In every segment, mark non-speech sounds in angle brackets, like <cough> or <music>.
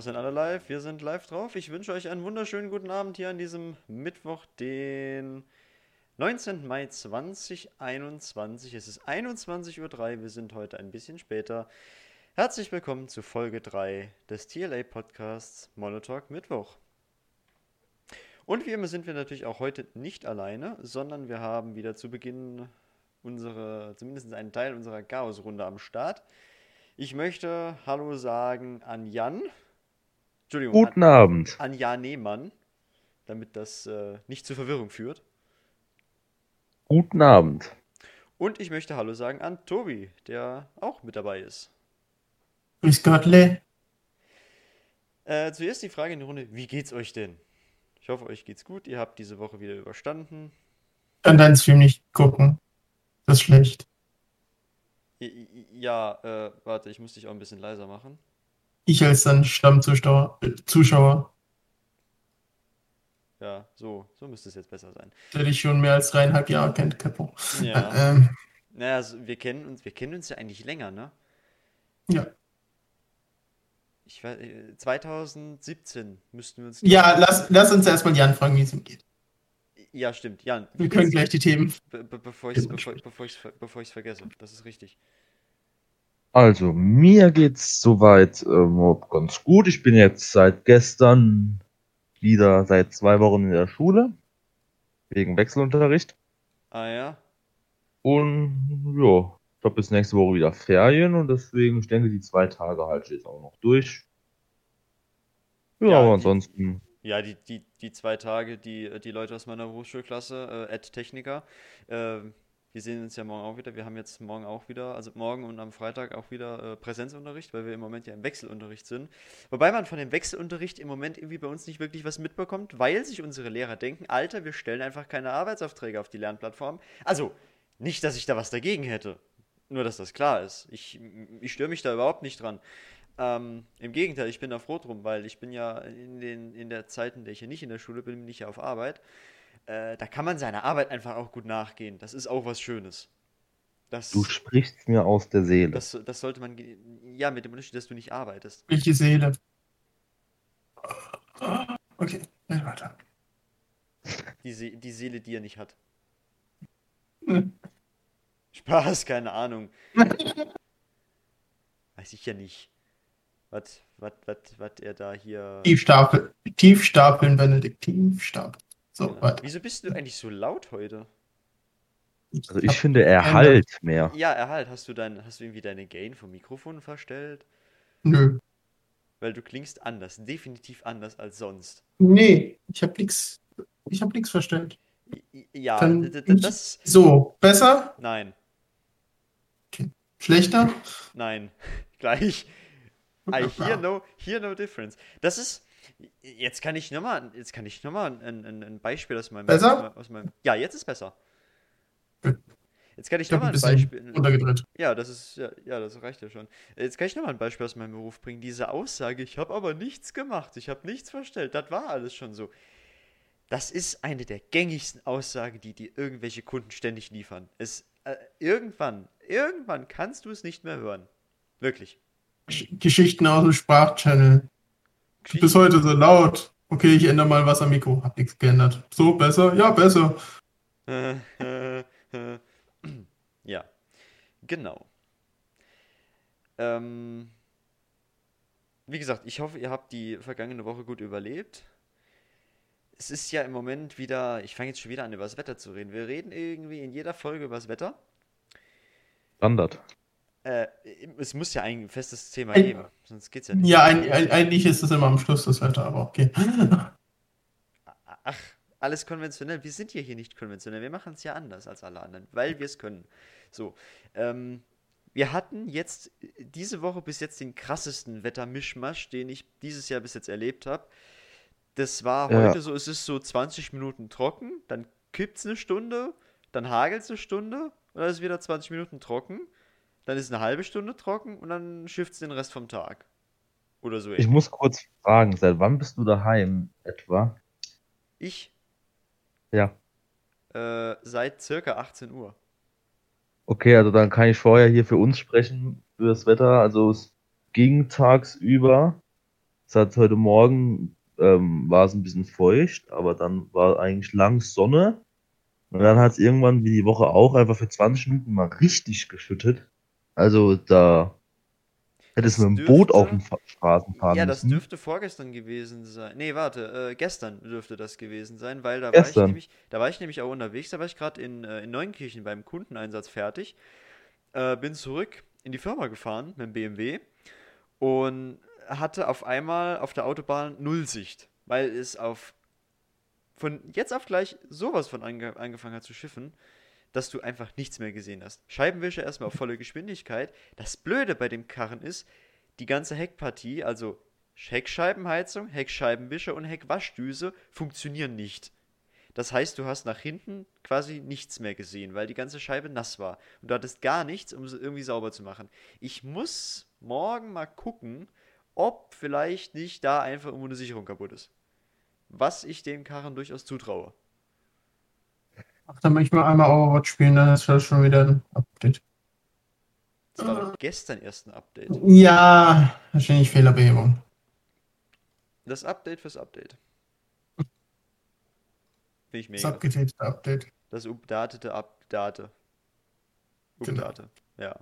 Wir sind alle live, wir sind live drauf. Ich wünsche euch einen wunderschönen guten Abend hier an diesem Mittwoch, den 19. Mai 2021. Es ist 21.03 Uhr, wir sind heute ein bisschen später. Herzlich willkommen zu Folge 3 des TLA Podcasts Monotalk Mittwoch. Und wie immer sind wir natürlich auch heute nicht alleine, sondern wir haben wieder zu Beginn unsere, zumindest einen Teil unserer Chaos-Runde am Start. Ich möchte Hallo sagen an Jan. Entschuldigung. Guten an, Abend. An Jan Nehmann, damit das äh, nicht zu Verwirrung führt. Guten Abend. Und ich möchte Hallo sagen an Tobi, der auch mit dabei ist. Grüß Gottle. Äh, zuerst die Frage in die Runde: Wie geht's euch denn? Ich hoffe, euch geht's gut. Ihr habt diese Woche wieder überstanden. Kann deinen Stream nicht gucken. Das ist schlecht. Ja, äh, warte, ich muss dich auch ein bisschen leiser machen. Ich als dann Stammzuschauer. Äh, Zuschauer. Ja, so, so müsste es jetzt besser sein. Der dich schon mehr als dreieinhalb Jahre kennt, Capo. Ja. <laughs> ähm. Naja, also wir kennen uns, wir kennen uns ja eigentlich länger, ne? Ja. Ich weiß, 2017 müssten wir uns. Ja, lass, lass uns erstmal Jan fragen, wie es ihm geht. Ja, stimmt. Jan. Wir können gleich die Themen. Be be bevor ich es <laughs> bevor, bevor bevor vergesse. Das ist richtig. Also, mir geht's soweit ähm, ganz gut. Ich bin jetzt seit gestern wieder seit zwei Wochen in der Schule. Wegen Wechselunterricht. Ah ja. Und ja, ich habe bis nächste Woche wieder Ferien und deswegen, ich denke, die zwei Tage halte ich jetzt auch noch durch. Ja, ja aber ansonsten. Ja, die, die, die zwei Tage, die, die Leute aus meiner Berufsschulklasse, äh, Ed Techniker, äh, wir sehen uns ja morgen auch wieder. Wir haben jetzt morgen auch wieder, also morgen und am Freitag auch wieder äh, Präsenzunterricht, weil wir im Moment ja im Wechselunterricht sind. Wobei man von dem Wechselunterricht im Moment irgendwie bei uns nicht wirklich was mitbekommt, weil sich unsere Lehrer denken, Alter, wir stellen einfach keine Arbeitsaufträge auf die Lernplattform. Also, nicht, dass ich da was dagegen hätte. Nur, dass das klar ist. Ich, ich störe mich da überhaupt nicht dran. Ähm, Im Gegenteil, ich bin da froh drum, weil ich bin ja in, den, in der Zeit, in der ich hier nicht in der Schule bin, bin ich ja auf Arbeit. Äh, da kann man seiner Arbeit einfach auch gut nachgehen. Das ist auch was Schönes. Das, du sprichst mir aus der Seele. Das, das sollte man. Ja, mit dem Unterschied, dass du nicht arbeitest. Welche Seele? Okay, weiter. Die, Se die Seele, die er nicht hat. Hm. Spaß, keine Ahnung. <laughs> Weiß ich ja nicht was, was, was, was er da hier. Tiefstapel, Tiefstapeln, Benedikt, Tiefstapeln. So, warte. Wieso bist du eigentlich so laut heute? Also ich finde, er halt mehr. Ja, er halt. Hast du dein, hast du irgendwie deine Gain vom Mikrofon verstellt? Nö. Weil du klingst anders, definitiv anders als sonst. Nee, ich hab nix, ich hab nix verstellt. Ja, Dann das. So, besser? Nein. Okay. Schlechter? Nein. <laughs> Gleich. I hear no, hear no difference. Das ist. Jetzt kann ich nochmal, jetzt kann ich nochmal ein, ein, ein Beispiel aus meinem, besser? aus meinem. Ja, jetzt ist besser. Jetzt kann ich nochmal ein Beispiel. Untergedreht. Ja, das ist ja, ja, das reicht ja schon. Jetzt kann ich nochmal ein Beispiel aus meinem Beruf bringen. Diese Aussage, ich habe aber nichts gemacht, ich habe nichts verstellt, das war alles schon so. Das ist eine der gängigsten Aussagen, die dir irgendwelche Kunden ständig liefern. Es, äh, irgendwann, irgendwann kannst du es nicht mehr hören. Wirklich. Geschichten aus dem Sprachchannel. Bis heute so laut. Okay, ich ändere mal was am Mikro. Hab nichts geändert. So, besser? Ja, besser. ja, genau. Ähm, wie gesagt, ich hoffe, ihr habt die vergangene Woche gut überlebt. Es ist ja im Moment wieder, ich fange jetzt schon wieder an, über das Wetter zu reden. Wir reden irgendwie in jeder Folge über das Wetter. Standard. Äh, es muss ja ein festes Thema ein, geben, sonst geht's ja nicht. Ja, ein, ein, eigentlich ist es immer am Schluss das Wetter, aber okay. <laughs> Ach, alles konventionell. Wir sind ja hier nicht konventionell. Wir machen es ja anders als alle anderen, weil wir es können. So, ähm, wir hatten jetzt diese Woche bis jetzt den krassesten Wettermischmasch, den ich dieses Jahr bis jetzt erlebt habe. Das war ja. heute so, es ist so 20 Minuten trocken, dann kippt es eine Stunde, dann hagelt es eine Stunde und dann ist es wieder 20 Minuten trocken dann ist eine halbe Stunde trocken und dann schifft es den Rest vom Tag. Oder so. Ich muss kurz fragen, seit wann bist du daheim etwa? Ich? Ja. Äh, seit circa 18 Uhr. Okay, also dann kann ich vorher hier für uns sprechen, für das Wetter. Also es ging tagsüber Es hat heute Morgen ähm, war es ein bisschen feucht, aber dann war eigentlich lang Sonne. Und dann hat es irgendwann, wie die Woche auch, einfach für 20 Minuten mal richtig geschüttet. Also da hätte es Das mit dem Boot auf Fa- Straßen fahren Ja, das müssen. dürfte vorgestern gewesen sein. Nee, warte, äh, gestern dürfte das gewesen sein, weil da war ich Gestern. nämlich, da war ich nämlich auch unterwegs, da war ich gerade in, äh, in Neunkirchen beim Kundeneinsatz fertig, äh, bin zurück in die Firma gefahren mit dem BMW und hatte auf einmal auf der Autobahn Nullsicht, weil es auf von jetzt auf gleich sowas von ange angefangen hat zu schiffen, dass du einfach nichts mehr gesehen hast. Scheibenwischer erstmal auf volle Geschwindigkeit. Das Blöde bei dem Karren ist, die ganze Heckpartie, also Heckscheibenheizung, Heckscheibenwischer und Heckwaschdüse funktionieren nicht. Das heißt, du hast nach hinten quasi nichts mehr gesehen, weil die ganze Scheibe nass war. Und du hattest gar nichts, um sie irgendwie sauber zu machen. Ich muss morgen mal gucken, ob vielleicht nicht da einfach irgendwo eine Sicherung kaputt ist. Was ich dem Karren durchaus zutraue. Ach, dann möchte ich mal einmal Overwatch spielen, dann ist das schon wieder ein Update. Das war doch gestern erst ein Update. Ja, wahrscheinlich Fehlerbehebung. Das Update fürs Update. Finde ich Das mega. abgetätigte Update. Das updatete Update. Genau. Update. Ja.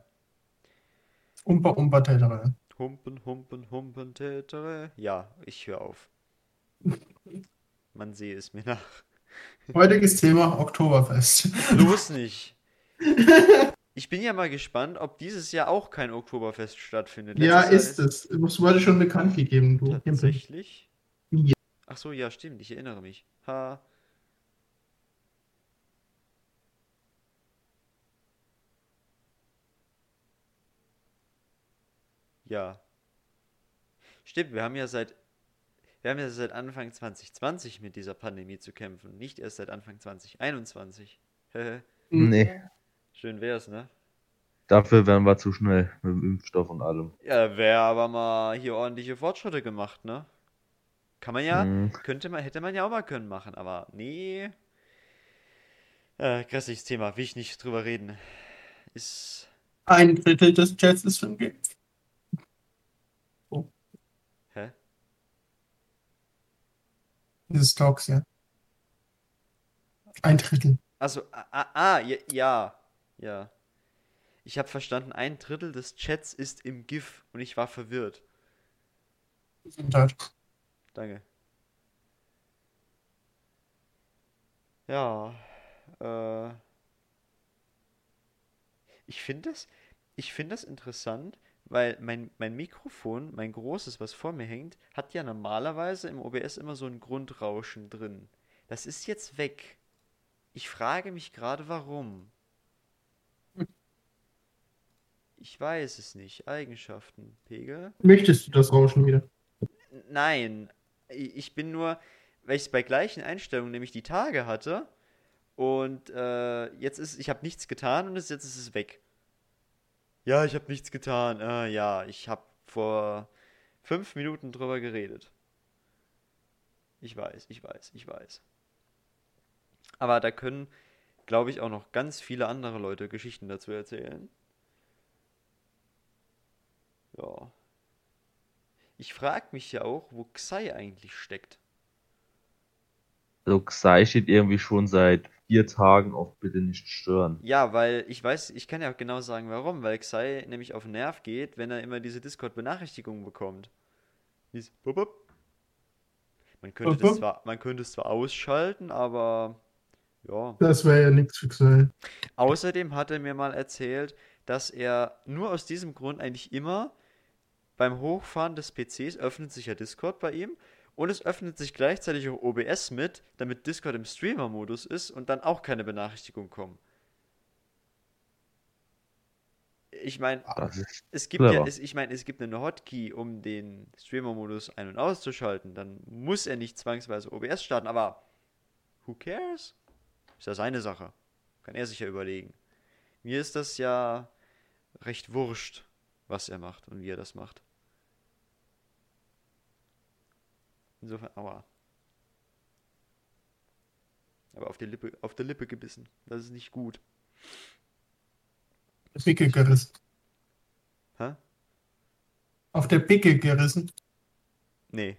Umpa Umpa Tätere. Humpen, humpen, humpen, tätere. Ja, ich höre auf. <laughs> Man sehe es mir nach. Heutiges Thema Oktoberfest. Bloß nicht. Ich bin ja mal gespannt, ob dieses Jahr auch kein Oktoberfest stattfindet. Ja, Letztes ist es. Das wurde schon bekannt gegeben, du. Tatsächlich? Ja. Ach so, ja, stimmt, ich erinnere mich. Ha. Ja. Stimmt, wir haben ja seit wir haben ja seit Anfang 2020 mit dieser Pandemie zu kämpfen, nicht erst seit Anfang 2021. Hehe. <laughs> Nee, Schön wär's, ne? dafür wären wir zu schnell mit dem Impfstoff und allem. Ja, wäre aber mal hier ordentliche Fortschritte gemacht, ne? Kann man ja, Mhm. könnte man, hätte man ja auch mal können machen, aber nee. Äh, grässliches Thema, will ich nicht drüber reden. Ist. Ein Drittel des Chats ist schon geimpft. Hä? Dieses Talks, ja. Ein Drittel. Also, ah, ah, ja, ja. Ich habe verstanden, ein Drittel des Chats ist im GIF und ich war verwirrt. Gesundheit. Danke. Ja, äh. Ich finde das, ich finde das interessant, weil mein, mein Mikrofon, mein großes, was vor mir hängt, hat ja normalerweise im OBS immer so ein Grundrauschen drin. Das ist jetzt weg. Ich frage mich gerade, warum. Ich weiß es nicht. Eigenschaften, Pegel? Möchtest du das Rauschen wieder? Nein, ich bin nur, weil ich es bei gleichen Einstellungen nämlich die Tage hatte und äh, jetzt ist, ich habe nichts getan und jetzt ist es weg. Ja, ich habe nichts getan. Äh, ja, ich habe vor fünf Minuten drüber geredet. Ich weiß, ich weiß, ich weiß. Aber da können, glaube ich, auch noch ganz viele andere Leute Geschichten dazu erzählen. Ja. Ich frage mich ja auch, wo Xai eigentlich steckt. Also Xai steht irgendwie schon seit vier Tagen auf Bitte nicht stören. Ja, weil ich weiß, ich kann ja auch genau sagen, warum. Weil Xai nämlich auf den Nerv geht, wenn er immer diese Discord-Benachrichtigungen bekommt. Dies Bup, bup. Man könnte Bup, das bup. zwar, man könnte es zwar ausschalten, aber ja. Das wäre ja nichts für sein. Außerdem hat er mir mal erzählt, dass er nur aus diesem Grund eigentlich immer beim Hochfahren des PCs öffnet sich ja Discord bei ihm und es öffnet sich gleichzeitig auch OBS mit, damit Discord im Streamer-Modus ist und dann auch keine Benachrichtigungen kommen. Ich meine, ist es gibt ja, es, ich meine, es gibt eine Hotkey, um den Streamer-Modus ein- und auszuschalten. Dann muss er nicht zwangsweise OBS starten, aber who cares? Ist ja seine Sache. Kann er sich ja überlegen. Mir ist das ja recht wurscht, was er macht und wie er das macht. Insofern, aua. Aber auf die Lippe, auf der Lippe gebissen. Das ist nicht gut. Bicke gerissen. Hä? Auf der Bicke gerissen. Nee.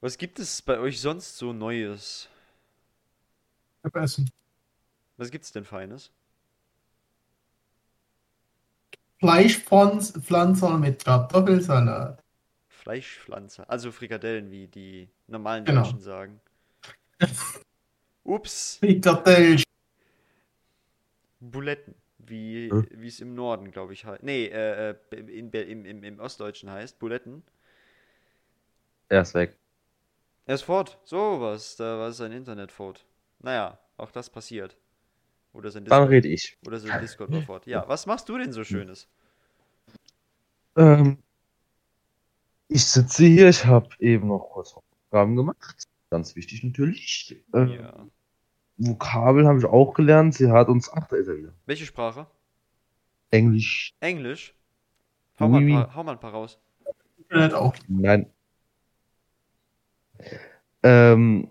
Was gibt es bei euch sonst so Neues? Ich hab Essen. Was gibt's denn Feines? Fleischpflanzer mit Kartoffelsalat. Fleischpflanzer. Also Frikadellen, wie die normalen Genau. Deutschen sagen. <laughs> Ups, Frikadellen. Buletten. Wie Äh? wie es im Norden, glaube ich, heißt. Nee, äh, äh, in, im, im, im Ostdeutschen heißt. Buletten. Er ist weg. Er ist fort. So was. Da war sein Internet fort. Naja, auch das passiert. Oder sein Dann Discord, rede ich. oder sein Discord war fort. Ja, was machst du denn so Schönes? Ähm, ich sitze hier, ich habe eben noch kurz Aufgaben gemacht. Ganz wichtig natürlich. Ähm, Ja. Vokabeln habe ich auch gelernt. Sie hat uns, ach, da ist er wieder. Welche Sprache? Englisch. Englisch? Hau mal, oui. paar, hau mal ein paar raus. Internet auch. Nein. Ähm,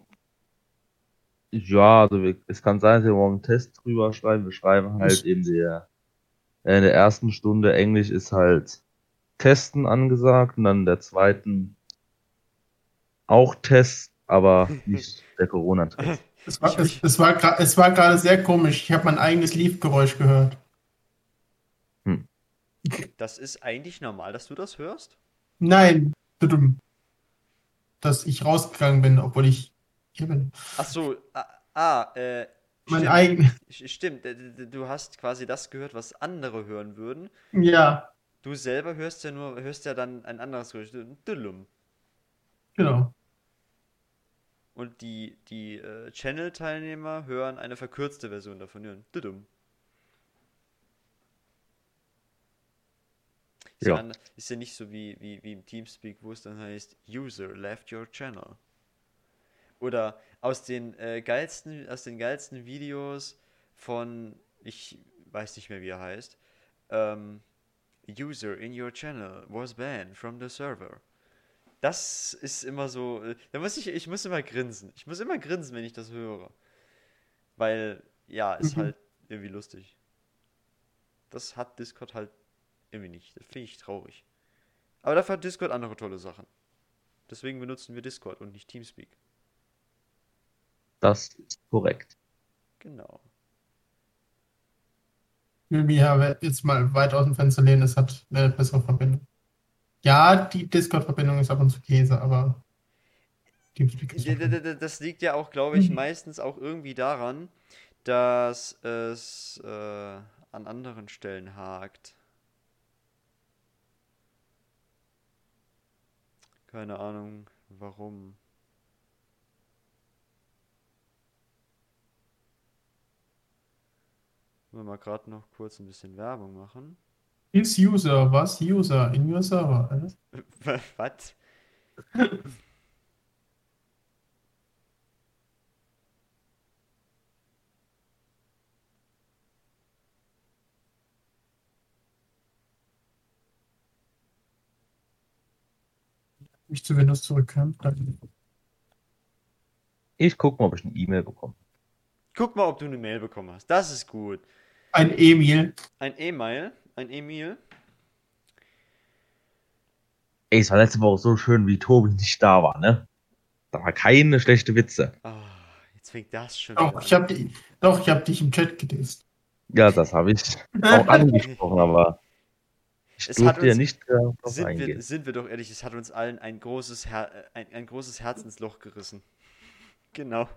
ja, also wir, es kann sein, dass wir morgen einen Test drüber schreiben. Wir schreiben halt in der, äh, in der ersten Stunde Englisch ist halt Testen angesagt und dann in der zweiten auch Test, aber nicht der Corona-Test. <laughs> Es war, es, es war, gra- es war gerade sehr komisch. Ich habe mein eigenes Liefgeräusch gehört. Das ist eigentlich normal, dass du das hörst? Nein, dass ich rausgegangen bin, obwohl ich bin. Ach so, ah, ah äh, Mein stimmt, eigen. stimmt, du hast quasi das gehört, was andere hören würden. Ja, Du selber hörst ja nur, hörst ja dann ein anderes Geräusch, Düllum. genau. Und die, die äh, Channel-Teilnehmer hören eine verkürzte Version davon. Ist ja. Ist ja nicht so wie, wie, wie im Teamspeak, wo es dann heißt, User left your channel. Oder aus den, äh, geilsten, aus den geilsten Videos von, ich weiß nicht mehr wie er heißt, ähm, User in your channel was banned from the server. Das ist immer so, äh, da muss ich, ich muss immer grinsen. Ich muss immer grinsen, wenn ich das höre. Weil, ja, ist Mhm. halt irgendwie lustig. Das hat Discord halt irgendwie nicht. Das finde ich traurig. Aber dafür hat Discord andere tolle Sachen. Deswegen benutzen wir Discord und nicht Teamspeak. Das ist korrekt. Genau. Mich ja jetzt mal weit aus dem Fenster lehnen, es hat eine bessere Verbindung. Ja, die Discord-Verbindung ist ab und zu Käse, aber Das liegt ja auch, glaube ich, Mhm. meistens auch irgendwie daran, dass es äh, an anderen Stellen hakt. Keine Ahnung, warum. Wollen wir mal gerade noch kurz ein bisschen Werbung machen. Is User, was? User in your server. alles? <laughs> Was? Mich zu Windows zurückkehren. Ich gucke mal, ob ich eine E-Mail bekomme. Guck mal, ob du eine Mail bekommen hast. Das ist gut. Ein Emil. Ein E-Mail, ein E-Mail. Ey, es war letzte Woche so schön, wie Tobi nicht da war, ne? Da war keine schlechte Witze. Ah, jetzt fängt das schon Doch, wieder ich habe die, doch, ich habe dich im Chat gedisst. Ja, das habe ich auch <laughs> angesprochen, aber ich Es hat durfte ja uns- nicht äh, Sind wir, sind wir doch ehrlich, es hat uns allen ein großes, Her ein, ein großes Herz ins Loch gerissen. <laughs> Genau.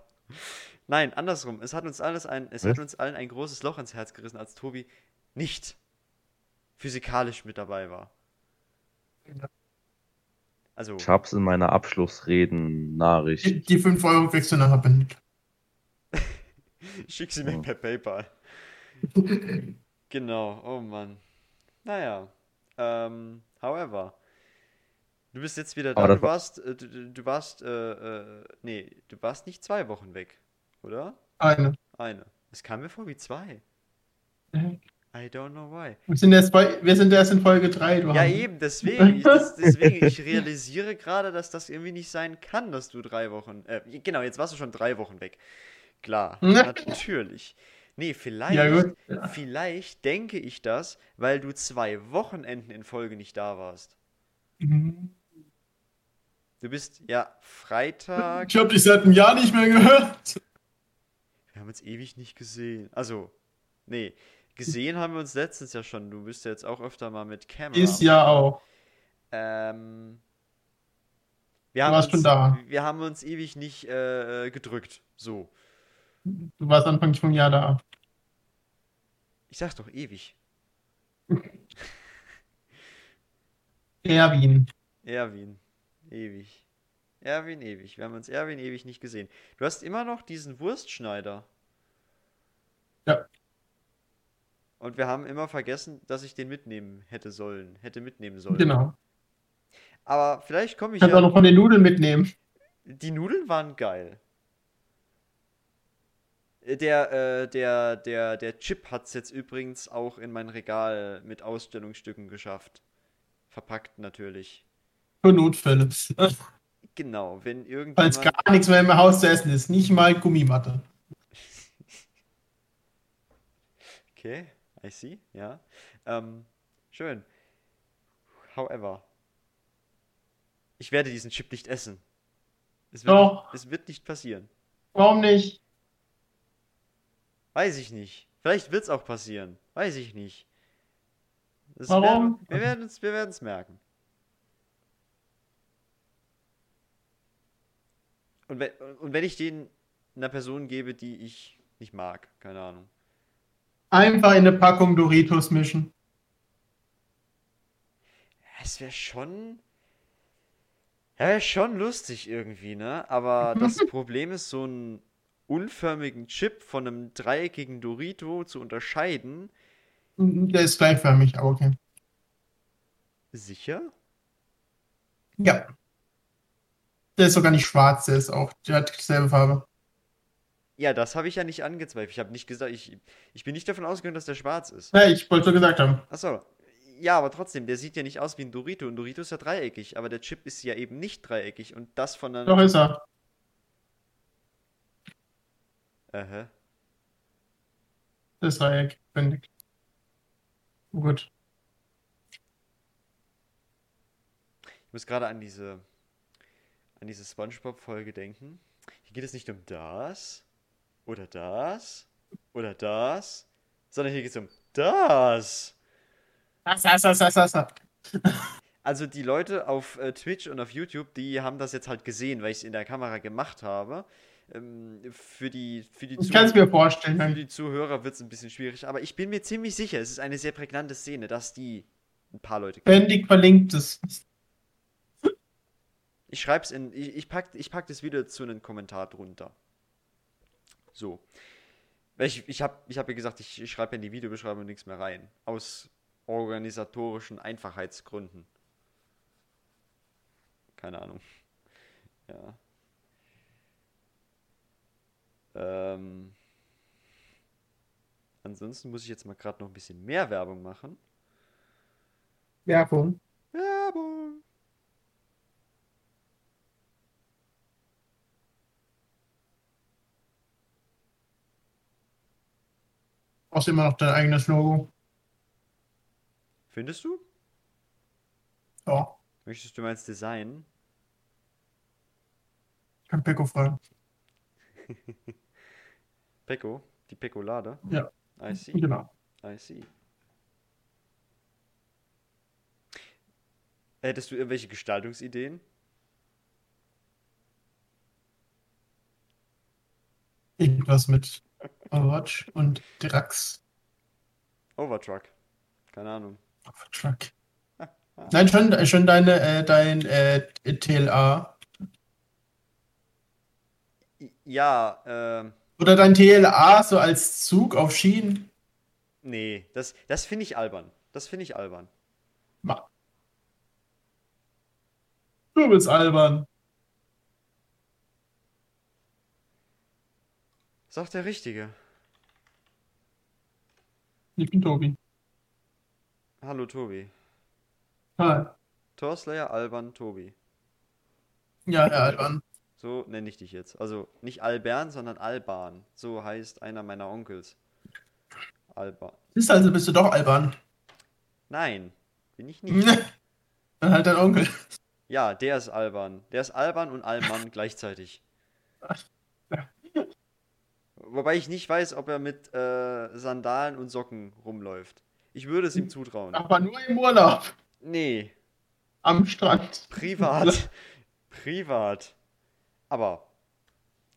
Nein, andersrum. Es hat uns alles ein, es hat uns allen ein großes Loch ins Herz gerissen, als Tobi nicht physikalisch mit dabei war. Also, Ich hab's in meiner Abschlussreden-Nachricht. Die, die 5 Euro kriegst du nachher beendet. <laughs> schick sie mir Ja. per PayPal. <laughs> Genau, oh Mann. Naja. Ähm, however. Du bist jetzt wieder da. Du war- warst, äh, du, du- du warst, äh, äh, nee, du warst nicht zwei Wochen weg, oder? Eine. Eine. Es kam mir vor wie zwei. I don't know why. Wir sind erst, bei, wir sind erst in Folge 3. Du Ja, eben, deswegen. Ich, <laughs> das, deswegen, ich realisiere gerade, dass das irgendwie nicht sein kann, dass du drei Wochen. Äh, genau, jetzt warst du schon drei Wochen weg. Klar, <laughs> natürlich. Nee, vielleicht, Ja, gut. Ja. vielleicht denke ich das, weil du zwei Wochenenden in Folge nicht da warst. Mhm. Du bist ja Freitag. Ich habe dich seit einem Jahr nicht mehr gehört. Wir haben uns ewig nicht gesehen. Also, nee, gesehen haben wir uns letztens ja schon. Du bist ja jetzt auch öfter mal mit Camera. Ist ja auch. Ähm, wir Du haben warst uns, schon da. Wir haben uns ewig nicht äh, äh, gedrückt. So. Du warst Anfang vom Jahr da. Ich sag's doch ewig. <laughs> Erwin. Erwin. Ewig. Erwin ewig. Wir haben uns Erwin ewig nicht gesehen. Du hast immer noch diesen Wurstschneider. Ja. Und wir haben immer vergessen, dass ich den mitnehmen hätte sollen. Hätte mitnehmen sollen. Genau. Aber vielleicht komme ich Kannst auch ja. noch von den Nudeln mitnehmen. Die Nudeln waren geil. Äh, Der, äh, der, der, der Chip hat es jetzt übrigens auch in mein Regal mit Ausstellungsstücken geschafft. Verpackt natürlich. Für Notfälle. Genau, wenn Falls irgendjemand. gar nichts mehr im Haus zu essen ist. Nicht mal Gummimatte. Okay, I see, ja. Ähm, schön. However, ich werde diesen Chip nicht essen. Es wird, Doch. Nicht, es wird nicht passieren. Warum nicht? Weiß ich nicht. Vielleicht wird es auch passieren. Weiß ich nicht. Das Warum? Werden, wir werden es wir werden's merken. Und wenn, und wenn ich den einer Person gebe, die ich nicht mag, keine Ahnung. Einfach in eine Packung Doritos mischen. Es wäre schon. Ja, wäre schon lustig irgendwie, ne? Aber <laughs> das Problem ist, so einen unförmigen Chip von einem dreieckigen Dorito zu unterscheiden. Der ist gleichförmig, aber okay. Sicher? Ja. Der ist sogar nicht schwarz, der ist auch, der hat dieselbe Farbe. Ja, das habe ich ja nicht angezweifelt. Ich habe nicht gesagt, ich, ich bin nicht davon ausgegangen, dass der schwarz ist. Ja, ich wollte so gesagt haben. Achso. Ja, aber trotzdem, der sieht ja nicht aus wie ein Dorito. Ein Dorito ist ja dreieckig, aber der Chip ist ja eben nicht dreieckig. Und das von einer. Doch ist er. Aha. Das Dreieck, wendig. Gut. Ich muss gerade an diese, an diese SpongeBob-Folge denken. Hier geht es nicht um das oder das oder das, sondern hier geht es um das. Das, das, das, das, das. Also die Leute auf äh, Twitch und auf YouTube, die haben das jetzt halt gesehen, weil ich es in der Kamera gemacht habe. Ähm, für die, für die, Ich kann es mir vorstellen. für Dann. die Zuhörer wird es ein bisschen schwierig, aber ich bin mir ziemlich sicher, es ist eine sehr prägnante Szene, dass die ein paar Leute kennen. Wendig verlinkt es. Ich schreib's in. Ich, ich, pack, ich pack das wieder zu einem Kommentar drunter. So. Ich, ich habe ich hab ja gesagt, ich, ich schreibe in die Videobeschreibung nichts mehr rein. Aus organisatorischen Einfachheitsgründen. Keine Ahnung. <laughs> Ja. Ähm. Ansonsten muss ich jetzt mal gerade noch ein bisschen mehr Werbung machen. Werbung. Werbung! Brauchst immer noch dein eigenes Logo. Findest du? Ja, Möchtest du mal ins Design? kann Peko fragen. <laughs> Pecco, die Pecolade. Ja. I see, Genau. I see. Hättest du irgendwelche Gestaltungsideen? Irgendwas mit Overwatch und Drax. Overtruck. Keine Ahnung. Truck. Nein, schon, schon deine, äh, dein äh, TLA. Ja, ähm, Oder dein TLA so als Zug auf Schienen. nee, das, das finde ich albern. Das finde ich albern. Ma. Du bist albern. Sagt der Richtige. Ich bin Tobi. Hallo Tobi. Hi. Torslayer, Alban, Tobi. Ja, Herr Alban. So nenne ich dich jetzt. Also nicht Albern, sondern Alban. So heißt einer meiner Onkels. Alban. Ist also, bist du doch albern. Nein, bin ich <laughs> nicht. Dann halt dein Onkel. Ja, der ist albern. Der ist albern und Allmann gleichzeitig. Wobei ich nicht weiß, ob er mit äh, Sandalen und Socken rumläuft. Ich würde es ihm zutrauen. Aber nur im Urlaub. Nee, Am Strand. privat. <laughs> privat. Aber,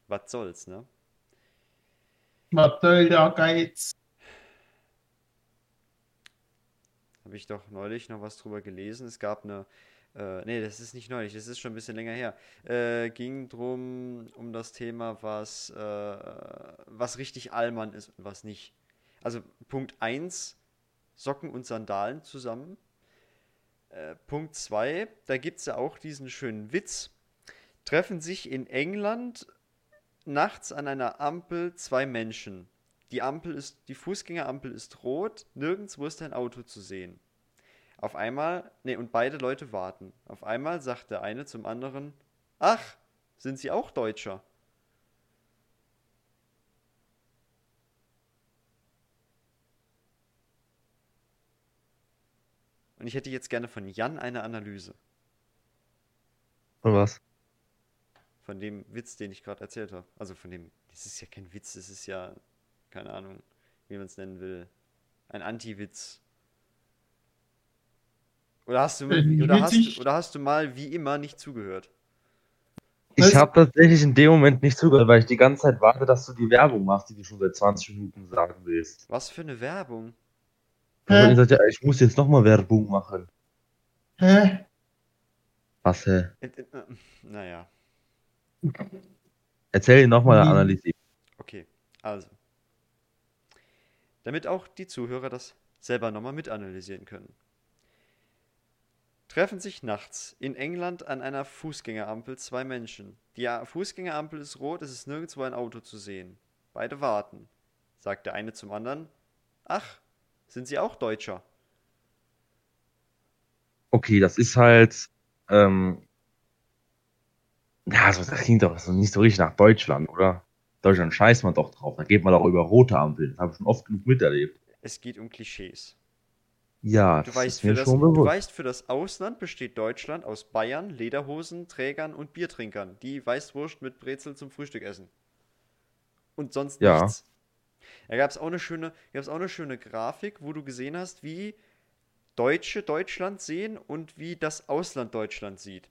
was soll's, ne? Was soll der Geiz? Habe ich doch neulich noch was drüber gelesen. Es gab eine. Äh, nee, das ist nicht neulich, das ist schon ein bisschen länger her. Äh, ging drum um das Thema, was, äh, was richtig Allmann ist und was nicht. Also Punkt 1, Socken und Sandalen zusammen. Äh, Punkt 2, da gibt es ja auch diesen schönen Witz. Treffen sich in England nachts an einer Ampel zwei Menschen. Die Ampel ist, die Fußgängerampel ist rot, nirgendwo ist ein Auto zu sehen. Auf einmal, nee, und beide Leute warten. Auf einmal sagt der eine zum anderen, ach, sind Sie auch Deutscher? Und ich hätte jetzt gerne von Jan eine Analyse. Und was? Von dem Witz, den ich gerade erzählt habe. Also von dem, das ist ja kein Witz, das ist ja, keine Ahnung, wie man es nennen will. Ein Anti-Witz. Oder hast du, Äh, oder hast, oder hast du mal wie immer nicht zugehört? Ich Weißt- habe tatsächlich in dem Moment nicht zugehört, weil ich die ganze Zeit warte, dass du die Werbung machst, die du schon seit 20 Minuten sagen willst. Was für eine Werbung? Also Hä? ich, sagte, ja, ich muss jetzt nochmal Werbung machen. Hä? Was, hä? Äh, äh, Naja, Erzähl ihn nochmal, Wie? analysieren. okay. Also. Damit auch die Zuhörer das selber nochmal mitanalysieren können. Treffen sich nachts in England an einer Fußgängerampel zwei Menschen. Die Fußgängerampel ist rot, es ist nirgendwo ein Auto zu sehen. Beide warten. Sagt der eine zum anderen: Ach, sind Sie auch Deutscher? Okay, das ist halt, ähm, ja, so, das klingt doch nicht so richtig nach Deutschland, oder? Deutschland scheißt man doch drauf. Da geht man doch über rote Ampeln. Das habe ich schon oft genug miterlebt. Es geht um Klischees. Ja, Du das weißt, ist für das, du weißt, für das Ausland besteht Deutschland aus Bayern, Lederhosen, Trägern und Biertrinkern, die Weißwurst mit Brezel zum Frühstück essen. Und sonst Ja. nichts. Da gab es auch, eine schöne- gab's auch eine schöne Grafik, wo du gesehen hast, wie Deutsche Deutschland sehen und wie das Ausland Deutschland sieht.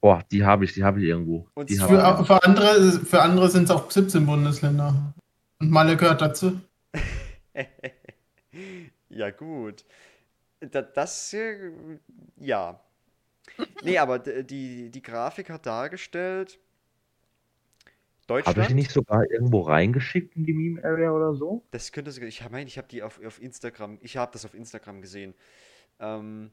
Boah, die habe ich, die habe ich irgendwo. Und für- ich. Für andere, für andere sind es auch 17 Bundesländer. Und Malle gehört dazu. <laughs> ja, gut. Da, das, äh, ja. Nee, aber die, die Grafik hat dargestellt, Deutschland. Habe ich die nicht sogar irgendwo reingeschickt in die Meme-Area oder so? Das könnte sogar, ich meine, ich habe die auf, auf Instagram, ich habe das auf Instagram gesehen. Ähm,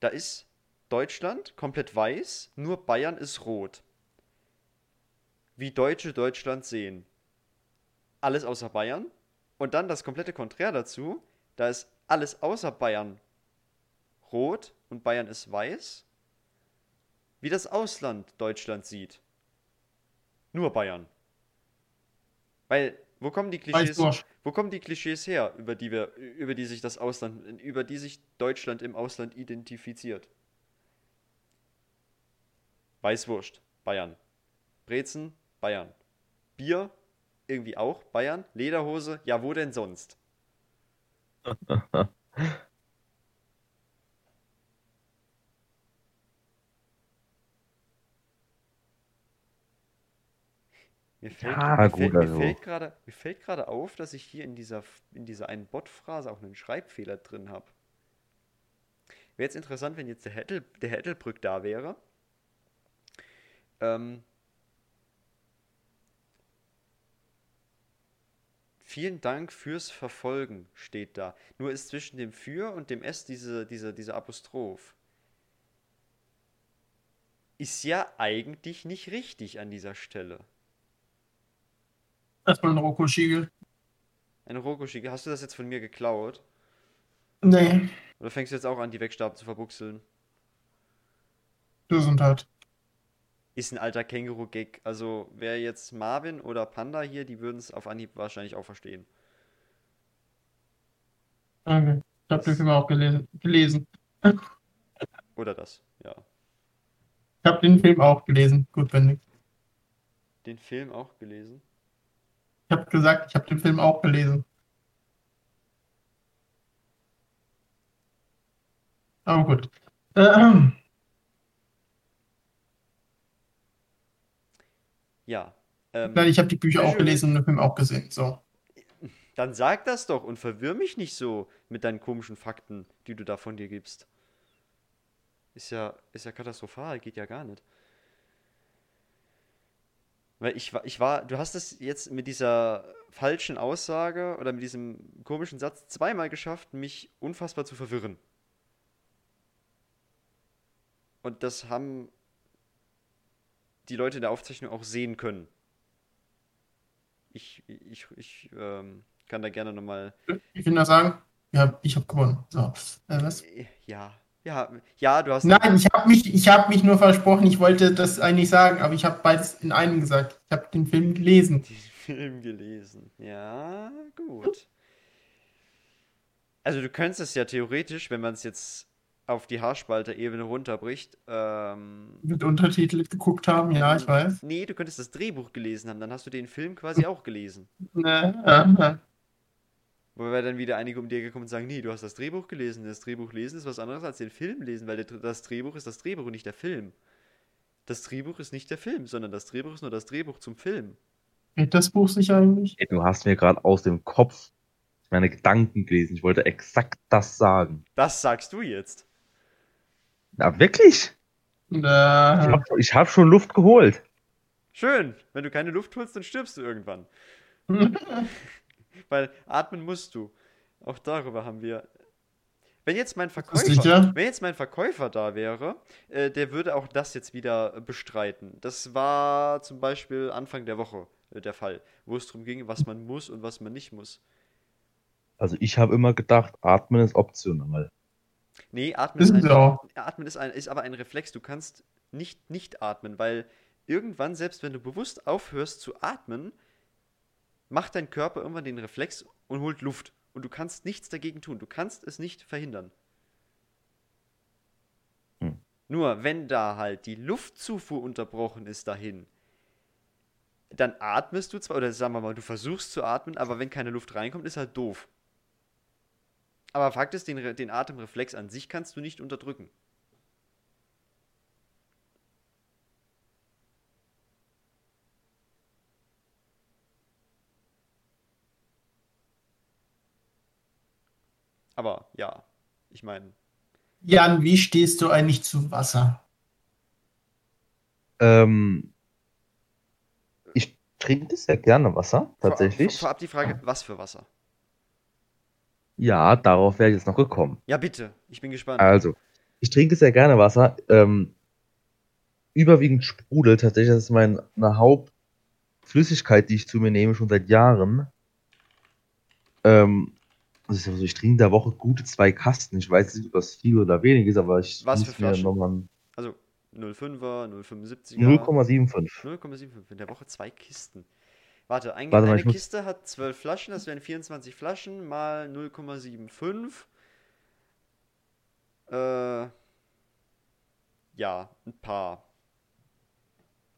da ist Deutschland komplett weiß, nur Bayern ist rot. Wie Deutsche Deutschland sehen. Alles außer Bayern. Und dann das komplette Konträr dazu, da ist alles außer Bayern rot und Bayern ist weiß. Wie das Ausland Deutschland sieht. Nur Bayern. Weil, wo kommen die Klischees, wo kommen die Klischees her, über die wir, über die sich das Ausland, über die sich Deutschland im Ausland identifiziert? Weißwurst, Bayern. Brezen, Bayern. Bier, irgendwie auch Bayern. Lederhose, ja, wo denn sonst? Mir fällt, Ja, mir mir also. fällt gerade, mir fällt gerade auf, dass ich hier in dieser, in dieser einen Bot-Phrase auch einen Schreibfehler drin habe. Wäre jetzt interessant, wenn jetzt der, Hettel, der Hettelbrück da wäre. Ähm, vielen Dank fürs Verfolgen steht da. Nur ist zwischen dem Für und dem S diese, diese, diese Apostroph. Ist ja eigentlich nicht richtig an dieser Stelle. Erstmal ein Roko-Schiegel. Eine Rokoshi, hast du das jetzt von mir geklaut? Nee, Oder fängst du jetzt auch an, die Wegstab zu verbuchseln? Gesundheit. Ist ein alter Känguru-Gag. Also wäre jetzt Marvin oder Panda hier, die würden es auf Anhieb wahrscheinlich auch verstehen. Danke. Ich habe den Film auch gelesen. gelesen. <laughs> Oder das, ja. Ich habe den Film auch gelesen. Gut, Bendig. Den Film auch gelesen. Ich habe gesagt, ich habe den Film auch gelesen. Aber gut. Ähm, <clears throat> Ja. Ähm, nein, ich habe die Bücher auch gelesen und den Film auch gesehen. So. Dann sag das doch und verwirr mich nicht so mit deinen komischen Fakten, die du da von dir gibst. Ist ja, ist ja katastrophal, geht ja gar nicht. Weil ich war, ich war, du hast es jetzt mit dieser falschen Aussage oder mit diesem komischen Satz zweimal geschafft, mich unfassbar zu verwirren. Und das haben die Leute in der Aufzeichnung auch sehen können. Ich, ich, ich ähm, kann da gerne nochmal. Ich will nur sagen, ja, ich habe gewonnen. So. Äh, was? Ja, ja, ja, du hast. Nein, ich habe mich, ich hab mich nur versprochen, ich wollte das eigentlich sagen, aber ich habe beides in einem gesagt. Ich habe den Film gelesen. <laughs> diesen Film gelesen. Ja, gut. Also du könntest es ja theoretisch, wenn man es jetzt auf die Haarspalter-Ebene runterbricht, ähm, Mit Untertitel geguckt haben, ja, ich weiß. nee, du könntest das Drehbuch gelesen haben, dann hast du den Film quasi auch gelesen. Ne, äh, äh. Wobei dann wieder einige um die Ecke kommen und sagen, nee, du hast das Drehbuch gelesen. Das Drehbuch lesen ist was anderes als den Film lesen, weil das Drehbuch ist das Drehbuch und nicht der Film. Das Drehbuch ist nicht der Film, sondern das Drehbuch ist nur das Drehbuch zum Film. Geht das Buch sich eigentlich? Ey, du hast mir gerade aus dem Kopf meine Gedanken gelesen. Ich wollte exakt das sagen. Das sagst du jetzt. Na, wirklich? Ich Äh, habe ich hab schon Luft geholt. Schön. Wenn du keine Luft holst, dann stirbst du irgendwann. <laughs> Weil atmen musst du. Auch darüber haben wir. Wenn jetzt mein Verkäufer, wenn jetzt mein Verkäufer da wäre, äh, der würde auch das jetzt wieder bestreiten. Das war zum Beispiel Anfang der Woche äh, der Fall, wo es darum ging, was man muss und was man nicht muss. Also ich habe immer gedacht, atmen ist optional. Nee, atmen ist, Wissen ein, atmen ist, ein, ist aber ein Reflex. Du kannst nicht nicht atmen, weil irgendwann, selbst wenn du bewusst aufhörst zu atmen, macht dein Körper irgendwann den Reflex und holt Luft. Und du kannst nichts dagegen tun. Du kannst es nicht verhindern. Hm. Nur wenn da halt die Luftzufuhr unterbrochen ist dahin, dann atmest du zwar, oder sagen wir mal, du versuchst zu atmen, aber wenn keine Luft reinkommt, ist halt doof. Aber Fakt ist, den, den Atemreflex an sich kannst du nicht unterdrücken. Aber ja, ich meine, Jan, wie stehst du eigentlich zu Wasser? Ähm, ich trinke sehr gerne Wasser, tatsächlich. Vor, vorab die Frage, was für Wasser? Ja, darauf wäre ich jetzt noch gekommen. Ja, bitte, ich bin gespannt. Also, ich trinke sehr gerne Wasser. Ähm, überwiegend Sprudel. Tatsächlich das ist meine Hauptflüssigkeit, die ich zu mir nehme, schon seit Jahren. Ähm, also ich trinke in der Woche gute zwei Kasten. Ich weiß nicht, ob das viel oder wenig ist, aber ich Was muss für mir nochmal Also 0,5er, 0,75er. 0,75. 0,75. In der Woche zwei Kisten. Warte, ein, Warte mal, eine muss- Kiste hat 12 Flaschen, das wären 24 Flaschen mal 0,75. Äh, ja, ein paar.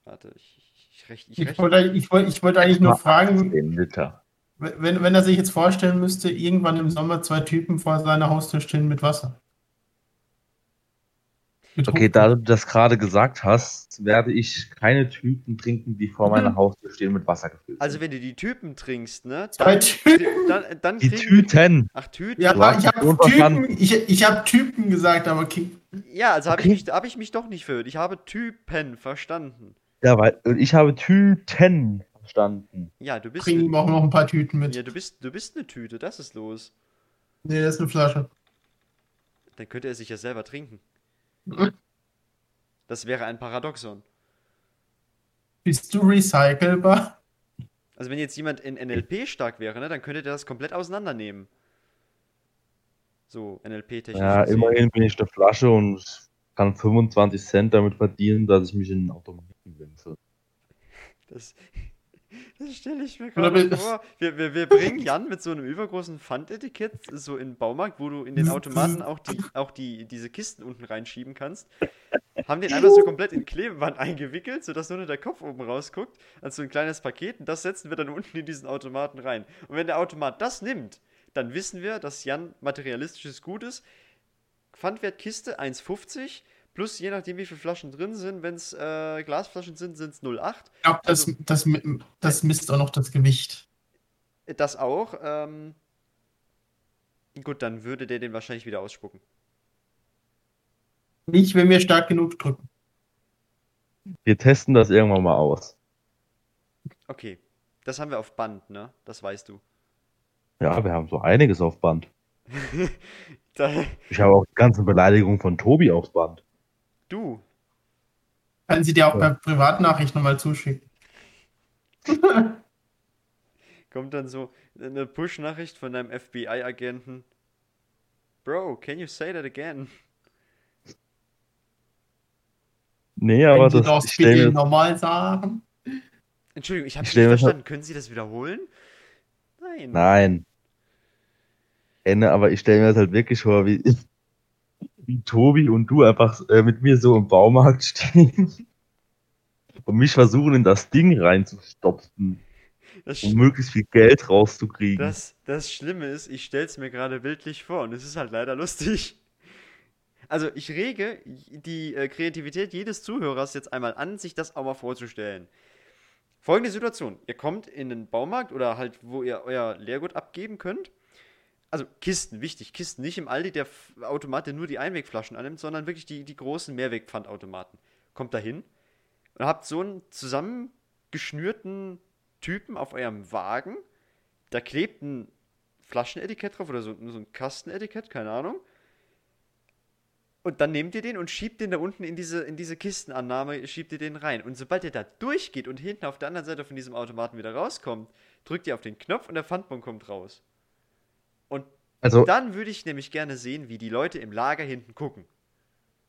Warte, ich, ich, rech, ich Ich rechne. wollte, ich wollte, ich wollte eigentlich nur fragen, 18 Liter. wenn, wenn er sich jetzt vorstellen müsste, irgendwann im Sommer zwei Typen vor seiner Haustür stehen mit Wasser. Mit Okay, da du das gerade gesagt hast, werde ich keine Typen trinken, die vor meiner Haustür stehen mit Wasser gefüllt Also wenn du die Typen trinkst, ne? Dann, Typen? dann, dann Die Tüten! Ach, Tüten. Ja, ich habe. Typen, ich, ich hab Typen gesagt, aber okay. Ja, also habe Okay. ich, mich, hab ich mich doch nicht verhört. Ich habe Typen verstanden. Ja, weil ich habe Tüten verstanden. Ja, du bist. bring ihm auch noch ein paar Tüten mit. Ja, du bist, du bist eine Tüte, das ist los. Nee, das ist eine Flasche. Dann könnte er sich ja selber trinken. <laughs> Das wäre ein Paradoxon. Bist du recycelbar? Also wenn jetzt jemand in NLP stark wäre, ne, dann könnte der das komplett auseinandernehmen. So, NLP-technisch. Ja, gesehen. immerhin bin ich eine Flasche und kann 25 Cent damit verdienen, dass ich mich in den Automaten wechsle. Das, das stelle ich mir gerade vor. Wir, wir, wir bringen Jan mit so einem übergroßen Pfandetikett so in den Baumarkt, wo du in den Automaten auch, die, auch die, diese Kisten unten reinschieben kannst. Haben den einfach so komplett in Klebeband eingewickelt, sodass nur noch der Kopf oben rausguckt, als so ein kleines Paket. Und das setzen wir dann unten in diesen Automaten rein. Und wenn der Automat das nimmt, dann wissen wir, dass Jan materialistisches Gut ist. Pfandwertkiste 1,50 plus je nachdem, wie viele Flaschen drin sind. Wenn es äh, Glasflaschen sind, sind es 0,8. Ich glaube, das, Also- das, das misst auch noch das Gewicht. Das auch. Ähm, gut, dann würde der den wahrscheinlich wieder ausspucken. Nicht, wenn wir stark genug drücken. Wir testen das irgendwann mal aus. Okay. Das haben wir auf Band, ne? Das weißt du. Ja, wir haben so einiges auf Band. da, <laughs> Ich habe auch die ganzen Beleidigungen von Tobi auf Band. Du. Kann sie dir auch per Privatnachricht nochmal zuschicken. <laughs> Kommt dann so eine Push-Nachricht von deinem FBI-Agenten. Bro, can you say that again? Nee, Können aber Sie das, das ich stell bitte nochmal sagen? Entschuldigung, ich habe Ich nicht das- verstanden. Können Sie das wiederholen? Nein. nein. Ende, aber ich stelle mir das halt wirklich vor, wie, wie Tobi und du einfach äh, mit mir so im Baumarkt stehen <laughs> und mich versuchen, in das Ding reinzustopfen, Das, um möglichst viel Geld rauszukriegen. das, das Schlimme ist, ich stelle es mir gerade bildlich vor und es ist halt leider lustig. Also ich rege die äh, Kreativität jedes Zuhörers jetzt einmal an, sich das auch mal vorzustellen. Folgende Situation. Ihr kommt in den Baumarkt oder halt, wo ihr euer Leergut abgeben könnt. Also Kisten, wichtig. Kisten, nicht im Aldi der Automat, der nur die Einwegflaschen annimmt, sondern wirklich die, die großen Mehrwegpfandautomaten. Kommt dahin und habt so einen zusammengeschnürten Typen auf eurem Wagen. Da klebt ein Flaschenetikett drauf oder so, so ein Kastenetikett, keine Ahnung. Und dann nehmt ihr den und schiebt den da unten in diese, in diese Kistenannahme, schiebt ihr den rein. Und sobald ihr da durchgeht und hinten auf der anderen Seite von diesem Automaten wieder rauskommt, drückt ihr auf den Knopf und der Pfandbon kommt raus. Und Also, dann würde ich nämlich gerne sehen, wie die Leute im Lager hinten gucken.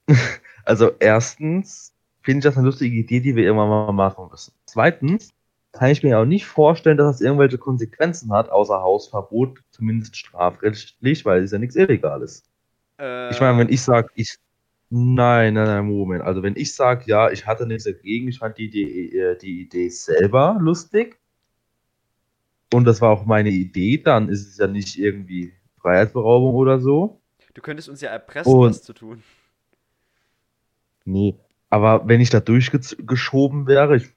<laughs> also erstens finde ich das eine lustige Idee, die wir irgendwann mal machen müssen. Zweitens kann ich mir auch nicht vorstellen, dass das irgendwelche Konsequenzen hat, außer Hausverbot, zumindest strafrechtlich, weil es ja nichts Illegales. Äh, Ich meine, wenn ich sage, ich. Nein, nein, nein, Moment. Also, wenn ich sage, ja, ich hatte nichts dagegen, ich fand die Idee, äh, die Idee selber lustig. Und das war auch meine Idee, dann ist es ja nicht irgendwie Freiheitsberaubung oder so. Du könntest uns ja erpressen, Und- das zu tun. Nee. Aber wenn ich da durchgeschoben wäre, ich,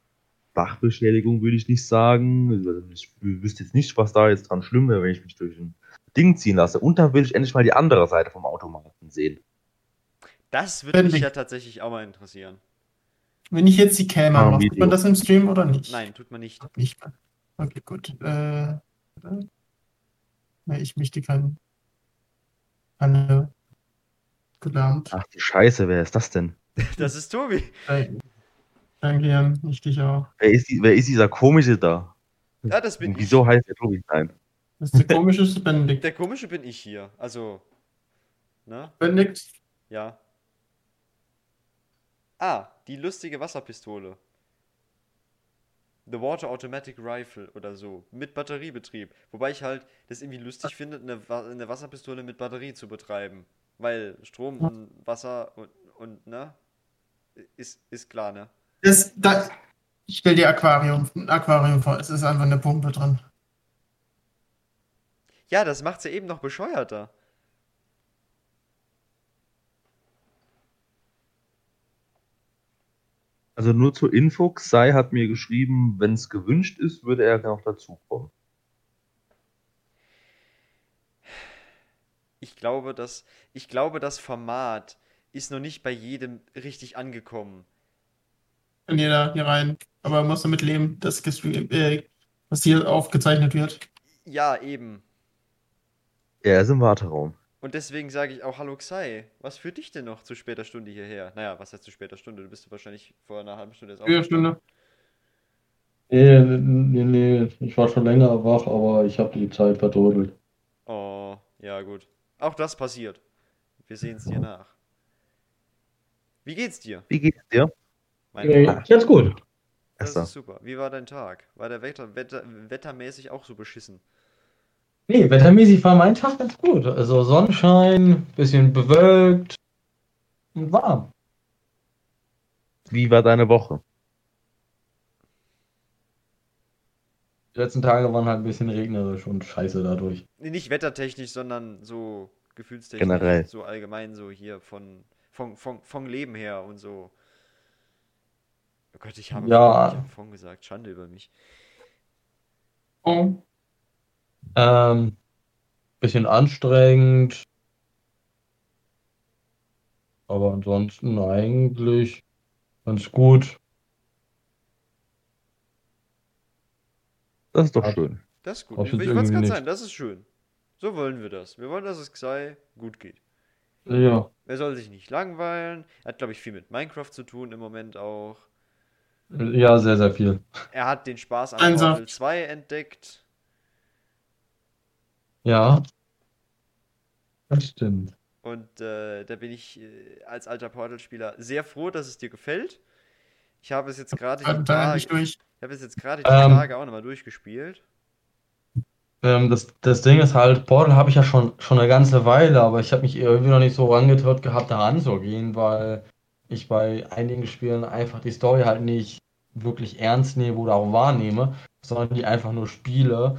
Sachbeschädigung würde ich nicht sagen. Also Ich wüsste jetzt nicht, was da jetzt dran schlimm wäre, wenn ich mich durch ein Ding ziehen lasse. Und dann will ich endlich mal die andere Seite vom Automaten sehen. Das würde Wenn mich ich- ja tatsächlich auch mal interessieren. Wenn ich jetzt die Cam Ah, Video. sieht man das im Stream oder nicht? Nein, tut man nicht. Nicht mehr. Okay, gut. Äh, nee, ich möchte keinen. Keine. Gelernt. Ach du Scheiße, wer ist das denn? <laughs> Das ist Tobi. Äh, Danke, Jan. Ich dich auch. Wer ist, die, wer ist dieser komische da? Ja, das bin Und ich. wieso heißt der Tobi? Nein. Das ist der komische Benedikt. Der komische bin ich hier. Also, ne? Benedikt. Ja. Ah, die lustige Wasserpistole. The Water Automatic Rifle oder so. Mit Batteriebetrieb. Wobei ich halt das irgendwie lustig finde, eine, eine Wasserpistole mit Batterie zu betreiben. Weil Strom und Wasser und, und ne? Ist, ist klar, ne? Das, da, ich stell dir Aquarium, ein Aquarium vor. Es ist einfach eine Pumpe drin. Ja, das macht's ja eben noch bescheuerter. Also nur zur Info, Xai hat mir geschrieben, wenn es gewünscht ist, würde er noch dazukommen. Ich glaube, dass, ich glaube, das Format ist noch nicht bei jedem richtig angekommen. Kann jeder hier rein. Aber man muss damit leben, dass äh, was hier aufgezeichnet wird. Ja, eben. Er ist im Warteraum. Und deswegen sage ich auch Hallo Xai. Was führt dich denn noch zu später Stunde hierher? Naja, was heißt zu später Stunde? Du bist wahrscheinlich vor einer halben Stunde jetzt Vier aufgestanden. Stunde. Nee, nee, nee, ich war schon länger wach, aber ich habe die Zeit verdodelt. Oh, ja gut. Auch das passiert. Wir sehen es dir nach. Wie geht's dir? Wie geht's dir? Mein Äh, Ganz gut. das ist super. Wie war dein Tag? War der Wetter, Wetter, wettermäßig auch so beschissen? Nee, wettermäßig war mein Tag ganz gut. Also Sonnenschein, bisschen bewölkt und warm. Wie war deine Woche? Die letzten Tage waren halt ein bisschen regnerisch und scheiße dadurch. Nee, Nicht wettertechnisch, sondern so gefühlstechnisch. Generell. So allgemein, so hier von, von, von, von Leben her und so. Oh Gott, ich habe Ja. ich habe von gesagt. Schande über mich. Ähm, bisschen anstrengend. Aber ansonsten eigentlich ganz gut. Das ist doch schön. Das ist gut. Brauchst Ich, wollte es gerade sagen, das ist schön. So wollen wir das. Wir wollen, dass es Xai gut geht. Ja. Er soll sich nicht langweilen. Er hat, glaube ich, viel mit Minecraft zu tun im Moment auch. Ja, sehr, sehr viel. Er hat den Spaß an Also- Portal 2 entdeckt. Ja. Das stimmt. Und äh, da bin ich äh, als alter Portal-Spieler sehr froh, dass es dir gefällt. Ich habe es jetzt gerade die Tage, ich habe es jetzt gerade die Ähm. Tage auch nochmal durchgespielt. Ähm, das, das Ding ist halt, Portal habe ich ja schon, schon eine ganze Weile, aber ich habe mich irgendwie noch nicht so rangetraut gehabt, da ranzugehen, weil ich bei einigen Spielen einfach die Story halt nicht wirklich ernst nehme oder auch wahrnehme, sondern die einfach nur spiele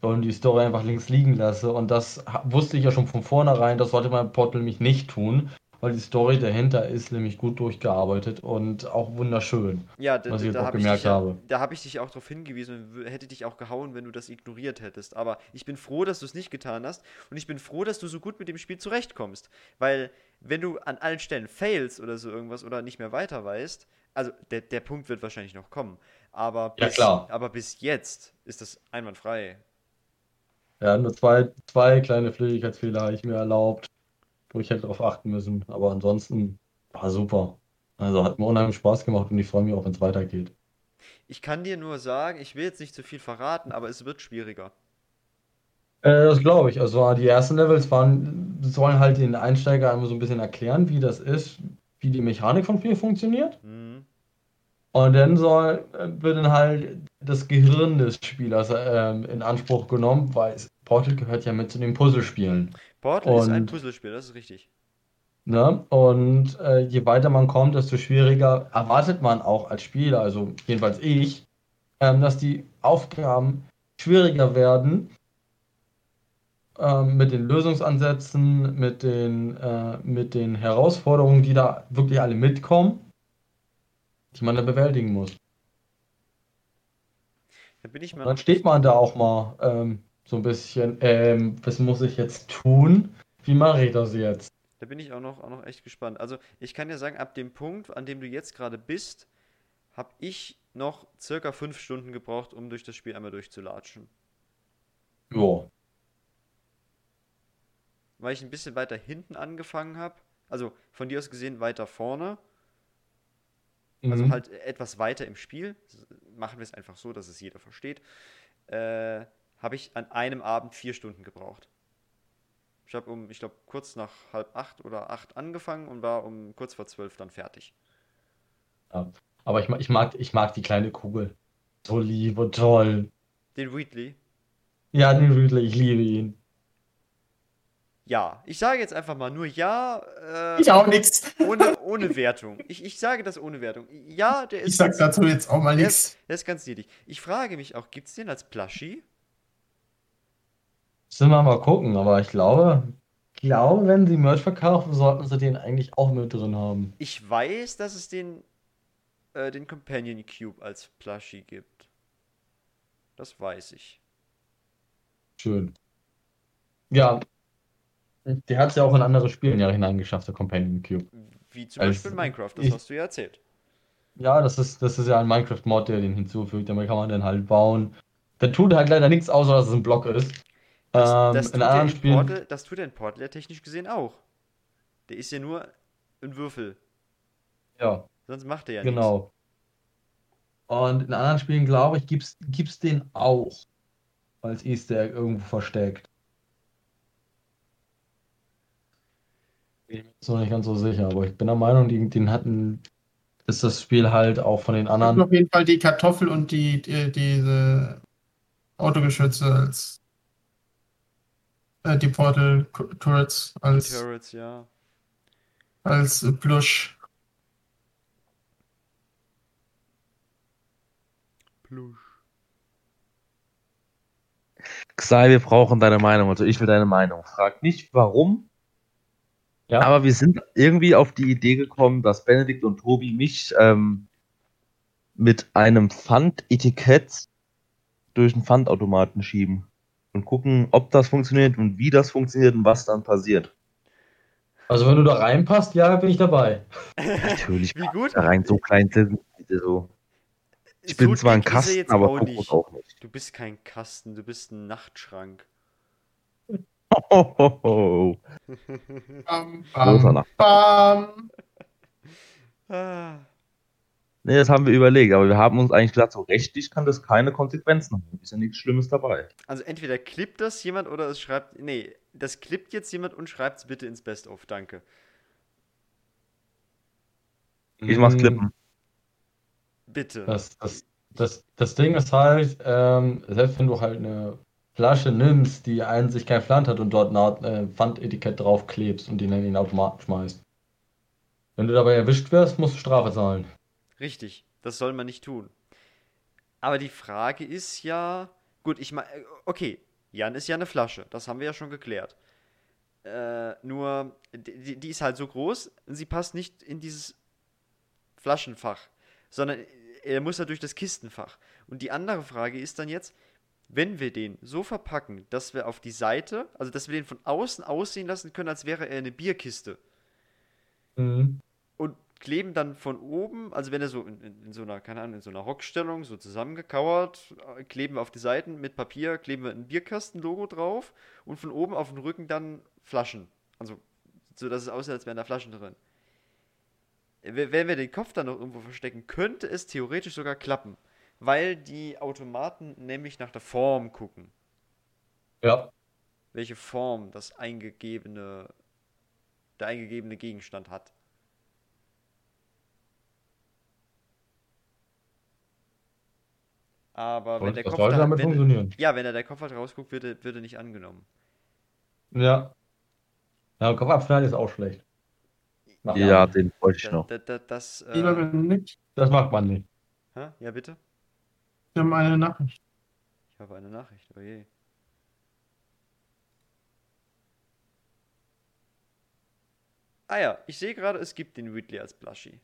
und die Story einfach links liegen lasse. Und das wusste ich ja schon von vornherein, das sollte bei Portal nämlich nicht tun, weil die Story dahinter ist nämlich gut durchgearbeitet und auch wunderschön. Ja, da, Was ich jetzt da auch habe ich gemerkt dich ja, habe. da habe ich dich auch darauf hingewiesen und hätte dich auch gehauen, wenn du das ignoriert hättest. Aber ich bin froh, dass du es nicht getan hast und ich bin froh, dass du so gut mit dem Spiel zurechtkommst. Weil, wenn du an allen Stellen fails oder so irgendwas oder nicht mehr weiter weißt, also der, der Punkt wird wahrscheinlich noch kommen. Aber Ja, bis, klar. aber bis jetzt ist das einwandfrei. Ja, nur zwei, zwei kleine Flüchtigkeitsfehler habe ich mir erlaubt, wo ich hätte darauf achten müssen. Aber ansonsten war super. Also hat mir unheimlich Spaß gemacht und ich freue mich auch, wenn es weitergeht. Ich kann dir nur sagen, ich will jetzt nicht zu viel verraten, aber es wird schwieriger. Äh, das glaube ich. Also die ersten Levels waren, sollen halt den Einsteiger einmal so ein bisschen erklären, wie das ist, wie die Mechanik vom Spiel funktioniert. Mhm. Und dann soll, äh, wird dann halt das Gehirn des Spielers ähm, in Anspruch genommen, weil Portal gehört ja mit zu den Puzzlespielen. Portal ist ein Und- Puzzlespiel, das ist richtig. Ne? Und äh, je weiter man kommt, desto schwieriger erwartet man auch als Spieler, also jedenfalls ich, ähm, dass die Aufgaben schwieriger werden ähm, mit den Lösungsansätzen, mit den, äh, mit den Herausforderungen, die da wirklich alle mitkommen, die man da bewältigen muss. Da dann steht man da auch mal ähm, so ein bisschen, ähm, was muss ich jetzt tun? Wie mache ich das jetzt? Da bin ich auch noch, auch noch echt gespannt. Also, ich kann dir sagen, ab dem Punkt, an dem du jetzt gerade bist, habe ich noch circa fünf Stunden gebraucht, um durch das Spiel einmal durchzulatschen. Ja. Weil ich ein bisschen weiter hinten angefangen habe. Also, von dir aus gesehen weiter vorne. Also Mhm. halt etwas weiter im Spiel. Machen wir es einfach so, dass es jeder versteht. Äh, habe ich an einem Abend vier Stunden gebraucht. Ich habe um, ich glaube, kurz nach halb acht oder acht angefangen und war um kurz vor zwölf dann fertig. Aber ich, ich, mag, ich mag die kleine Kugel. So lieb und toll. Den Wheatley. Ja, den Riddler, ich liebe ihn. Ja, ich sage jetzt einfach mal nur ja, äh, Ich auch nix. ohne, ohne Wertung. Ich, ich sage das ohne Wertung. Ja, der ist, Ich sag ganz, dazu jetzt auch mal nichts. ist, der ist ganz niedlich. Ich frage mich auch, gibt es den als Plushie? Müssen wir mal gucken, aber ich glaube, glaube, wenn sie Merch verkaufen, sollten sie den eigentlich auch mit drin haben. Ich weiß, dass es den, äh, den Companion Cube als Plushie gibt. Das weiß ich. Schön. Ja. Der hat es ja auch in andere Spiele ja hineingeschafft, der Companion Cube. Wie zum Als- Beispiel Minecraft, das ich- hast du ja erzählt. Ja, das ist, das ist ja ein Minecraft-Mod, der den hinzufügt. Damit kann man den halt bauen. Der tut halt leider nichts, außer dass es ein Block ist. Das, Ähm, das, in tut der anderen in Spielen. Portal, das tut der in Portal ja technisch gesehen auch. Der ist ja nur ein Würfel. Ja. Sonst macht er ja nichts. Genau. Und in anderen Spielen, glaube ich, gibt's, gibt's den auch. Als Easter Egg irgendwo versteckt. Bin ich mir jetzt noch nicht ganz so sicher, aber ich bin der Meinung, die, den hatten, ist das Spiel halt auch von den anderen. auf jeden Fall die Kartoffel und die, die diese Autogeschütze als äh, die Portal Turrets als, Turrets, ja. als Plush. Plush. Xai, wir brauchen deine Meinung. Also ich will deine Meinung. Frag nicht warum, Ja. aber wir sind irgendwie auf die Idee gekommen, dass Benedikt und Tobi mich ähm, mit einem Pfandetikett durch einen Pfandautomaten schieben und gucken, ob das funktioniert und wie das funktioniert und was dann passiert. Also wenn du da reinpasst, ja, bin ich dabei. Natürlich Wie gut? da rein so klein sind die so. Ich bin zwar ein Kasten, aber auch nicht. auch nicht. Du bist kein Kasten, du bist ein Nachtschrank. Ho, ho, ho. Bam, bam, bam. Ah. Nee, das haben wir überlegt, aber wir haben uns eigentlich gesagt, so rechtlich kann das keine Konsequenzen haben. Ist ja nichts Schlimmes dabei. Also entweder klippt das jemand oder es schreibt. Nee, das klippt jetzt jemand und schreibt es bitte ins Best-of. Danke. Ich mach's Mm, klippen. Bitte. Das, das, das, das Ding ist halt, ähm, selbst wenn du halt eine Flasche nimmst, die sich kein Pfand hat und dort ein äh, Pfandetikett draufklebst und dann in den Automaten schmeißt. Wenn du dabei erwischt wirst, musst du Strafe zahlen. Richtig, das soll man nicht tun. Aber die Frage ist ja, gut, ich meine, okay, Jan ist ja eine Flasche, das haben wir ja schon geklärt. Äh, nur, die, die ist halt so groß, sie passt nicht in dieses Flaschenfach, sondern er muss ja durch das Kistenfach. Und die andere Frage ist dann jetzt, wenn wir den so verpacken, dass wir auf die Seite, also dass wir den von außen aussehen lassen können, als wäre er eine Bierkiste Mhm. und kleben dann von oben, also wenn er so in, in, in so einer, keine Ahnung, in so einer Hockstellung, so zusammengekauert, äh, kleben wir auf die Seiten mit Papier, kleben wir ein Bierkasten-Logo drauf und von oben auf den Rücken dann Flaschen. Also, so dass es aussieht, als wären da Flaschen drin. W- Wenn wir den Kopf dann noch irgendwo verstecken, könnte es theoretisch sogar klappen. Weil die Automaten nämlich nach der Form gucken. Ja. Welche Form das eingegebene, der eingegebene Gegenstand hat. Aber wenn der das Kopf da, damit wenn, funktionieren. ja, wenn er der Kopf halt rausguckt, wird er, wird er nicht angenommen. Ja. Ja, Kopfabschneiden ist auch schlecht. Macht man Ja, den bräuchte ich noch. da, da, das, Lieber äh, Das macht man nicht. hä? ja bitte? Wir haben eine Nachricht. Ich habe eine Nachricht, oh je. Ah ja, ich sehe gerade, es gibt den Ridley als Blushy.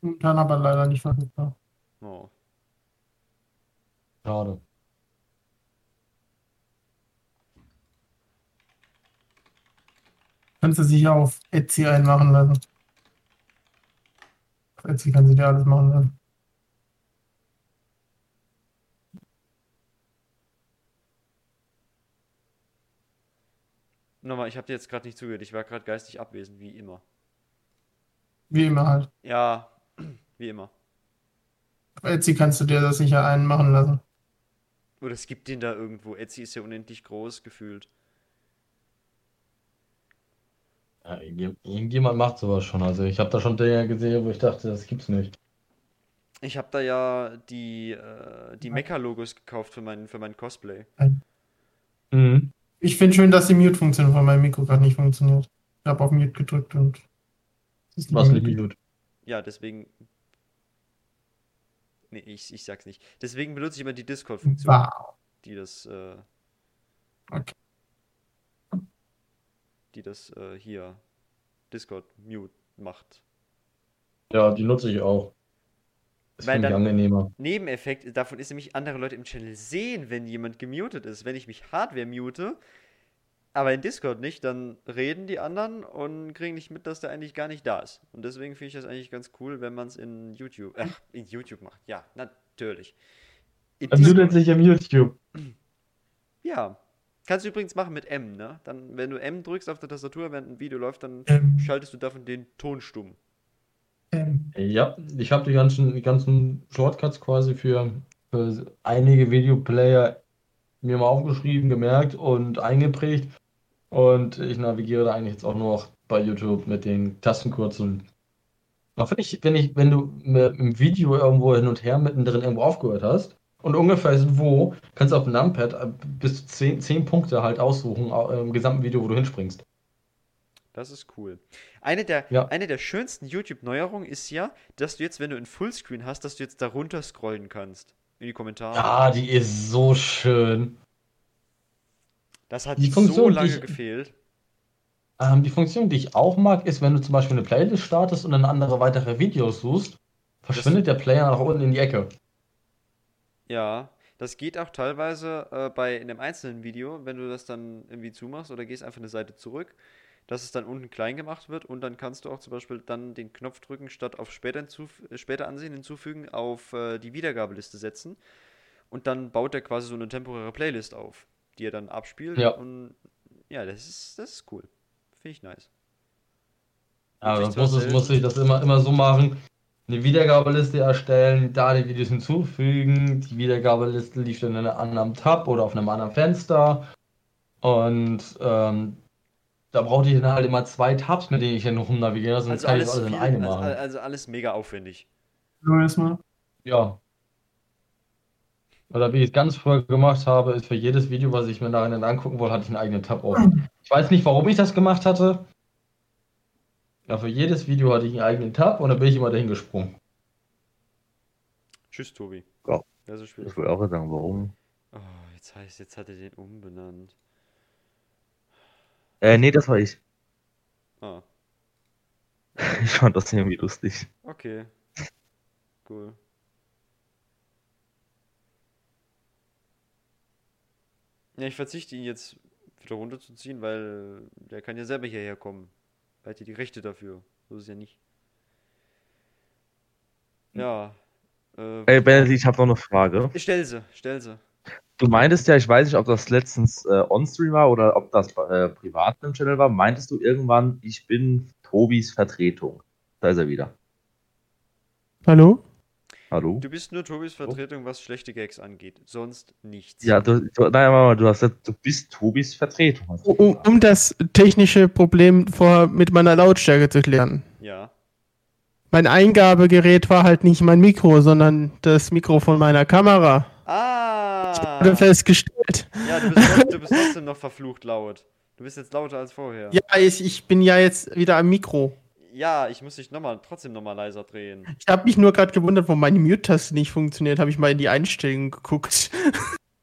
Momentan aber leider nicht verfügbar. Oh. Schade. Kannst du sich auf Etsy einmachen lassen. Auf Etsy kannst du dir alles machen lassen. Nochmal, ich habe dir jetzt gerade nicht zugehört. Ich war gerade geistig abwesend, wie immer. Wie immer halt. Ja, <clears throat> wie immer. Etsy kannst du dir das sicher einmachen lassen. Oder es gibt den da irgendwo. Etsy ist ja unendlich groß gefühlt. Ja, irgend- irgendjemand macht sowas schon. Also ich habe da schon Dinge gesehen, wo ich dachte, das gibt's nicht. Ich habe da ja die, äh, die Mecha-Logos gekauft für mein, für mein Cosplay. Mhm. Ich finde schön, dass die Mute-Funktion von meinem Mikro gerade nicht funktioniert. Ich habe auf Mute gedrückt und. es ist Was nicht nicht Mute. gut. Ja, deswegen. Nee, ich, ich sag's nicht. Deswegen benutze ich immer die Discord-Funktion, Wow. die das, äh, Okay. die das äh, hier Discord Mute macht. Ja, die nutze ich auch. Das Weil dann- angenehmer. Nebeneffekt davon ist nämlich, andere Leute im Channel sehen, wenn jemand gemutet ist. Wenn ich mich Hardware mute, aber in Discord nicht, dann reden die anderen und kriegen nicht mit, dass der eigentlich gar nicht da ist. Und deswegen finde ich das eigentlich ganz cool, wenn man es in YouTube, ach, in YouTube macht. Ja, natürlich. In Also Discord- sich im YouTube. <clears throat> Ja. Kannst du übrigens machen mit M, ne? Dann, wenn du M drückst auf der Tastatur, während ein Video läuft, dann Ähm, schaltest du davon den Ton stumm. Ähm, Ja, ich habe die ganzen, die ganzen Shortcuts quasi für, für einige Videoplayer mir mal aufgeschrieben, gemerkt und eingeprägt. Und ich navigiere da eigentlich jetzt auch nur noch bei YouTube mit den Tastenkurzeln. Auch wenn ich, wenn ich, wenn du im Video irgendwo hin und her mittendrin irgendwo aufgehört hast und ungefähr ist wo, kannst du auf dem Numpad äh, bis zu 10, 10 Punkte halt aussuchen äh, im gesamten Video, wo du hinspringst. Das ist cool. Eine der, Ja. eine der schönsten YouTube-Neuerungen ist ja, dass du jetzt, wenn du ein Fullscreen hast, dass du jetzt darunter scrollen kannst. In die Kommentare. Ja, die ist so schön. das hat die so Funktion, die lange ich- gefehlt. Ähm, die Funktion, die ich auch mag, ist, wenn du zum Beispiel eine Playlist startest und dann andere weitere Videos suchst, verschwindet der Player nach unten in die Ecke. Ja, das geht auch teilweise äh, bei einem einzelnen Video, wenn du das dann irgendwie zumachst oder gehst einfach eine Seite zurück, dass es dann unten klein gemacht wird und dann kannst du auch zum Beispiel dann den Knopf drücken, statt auf später, hinzuf äh, später ansehen hinzufügen, auf äh, die Wiedergabeliste setzen und dann baut er quasi so eine temporäre Playlist auf, die er dann abspielt Ja. und ja, das ist, das ist cool. Finde ich nice. Ja, zwar muss, es, muss ich das immer, immer so machen. Eine Wiedergabeliste erstellen, da die Videos hinzufügen. Die Wiedergabeliste liegt in einem anderen Tab oder auf einem anderen Fenster. Und ähm, da brauchte ich dann halt immer zwei Tabs, mit denen ich dann rumnavigiere, sonst Also kann ich das alles, alles in viel, einem also, machen. also alles mega aufwendig. Hallo erstmal. Ja. Oder wie ich es ganz früher gemacht habe, ist für jedes Video, was ich mir nachher angucken wollte, hatte ich einen eigenen Tab offen. Ich weiß nicht, warum ich das gemacht hatte. Ja, für jedes Video hatte ich einen eigenen Tab und dann bin ich immer dahin gesprungen. Tschüss, Tobi. Ja. Wer so spät Ich wollte auch sagen, warum? Oh, jetzt heißt, jetzt hat er den umbenannt. Äh, nee, das war ich. Ah, <laughs> Ich fand das irgendwie lustig. okay. Cool. Ja, ich verzichte ihn jetzt wieder runterzuziehen, weil der kann ja selber hierher kommen. Er hat ja die Rechte dafür. So ist es ja nicht. Ja. Äh, Ey, Benedikt, ich habe noch eine Frage. stell sie, stell sie. Du meintest ja, ich weiß nicht, ob das letztens äh, on-stream war oder ob das äh, privat im Channel war, meintest du irgendwann, ich bin Tobis Vertretung. Da ist er wieder. Hallo? Hallo? Du bist nur Tobis Vertretung, was schlechte Gags angeht. Sonst nichts. Ja, du, du, nein, Mama, du hast gesagt, du bist Tobis Vertretung. du Um, um das technische Problem vorher mit meiner Lautstärke zu klären. Ja. Mein Eingabegerät war halt nicht mein Mikro, sondern das Mikro von meiner Kamera. Ah! <laughs> Wurde festgestellt. Ja, du bist, du bist trotzdem noch verflucht laut. Du bist jetzt lauter als vorher. Ja, ich, ich bin ja jetzt wieder am Mikro. Ja, ich muss dich noch mal, trotzdem nochmal leiser drehen. Ich habe mich nur gerade gewundert, warum meine Mute-Taste nicht funktioniert. Habe ich mal in die Einstellungen geguckt.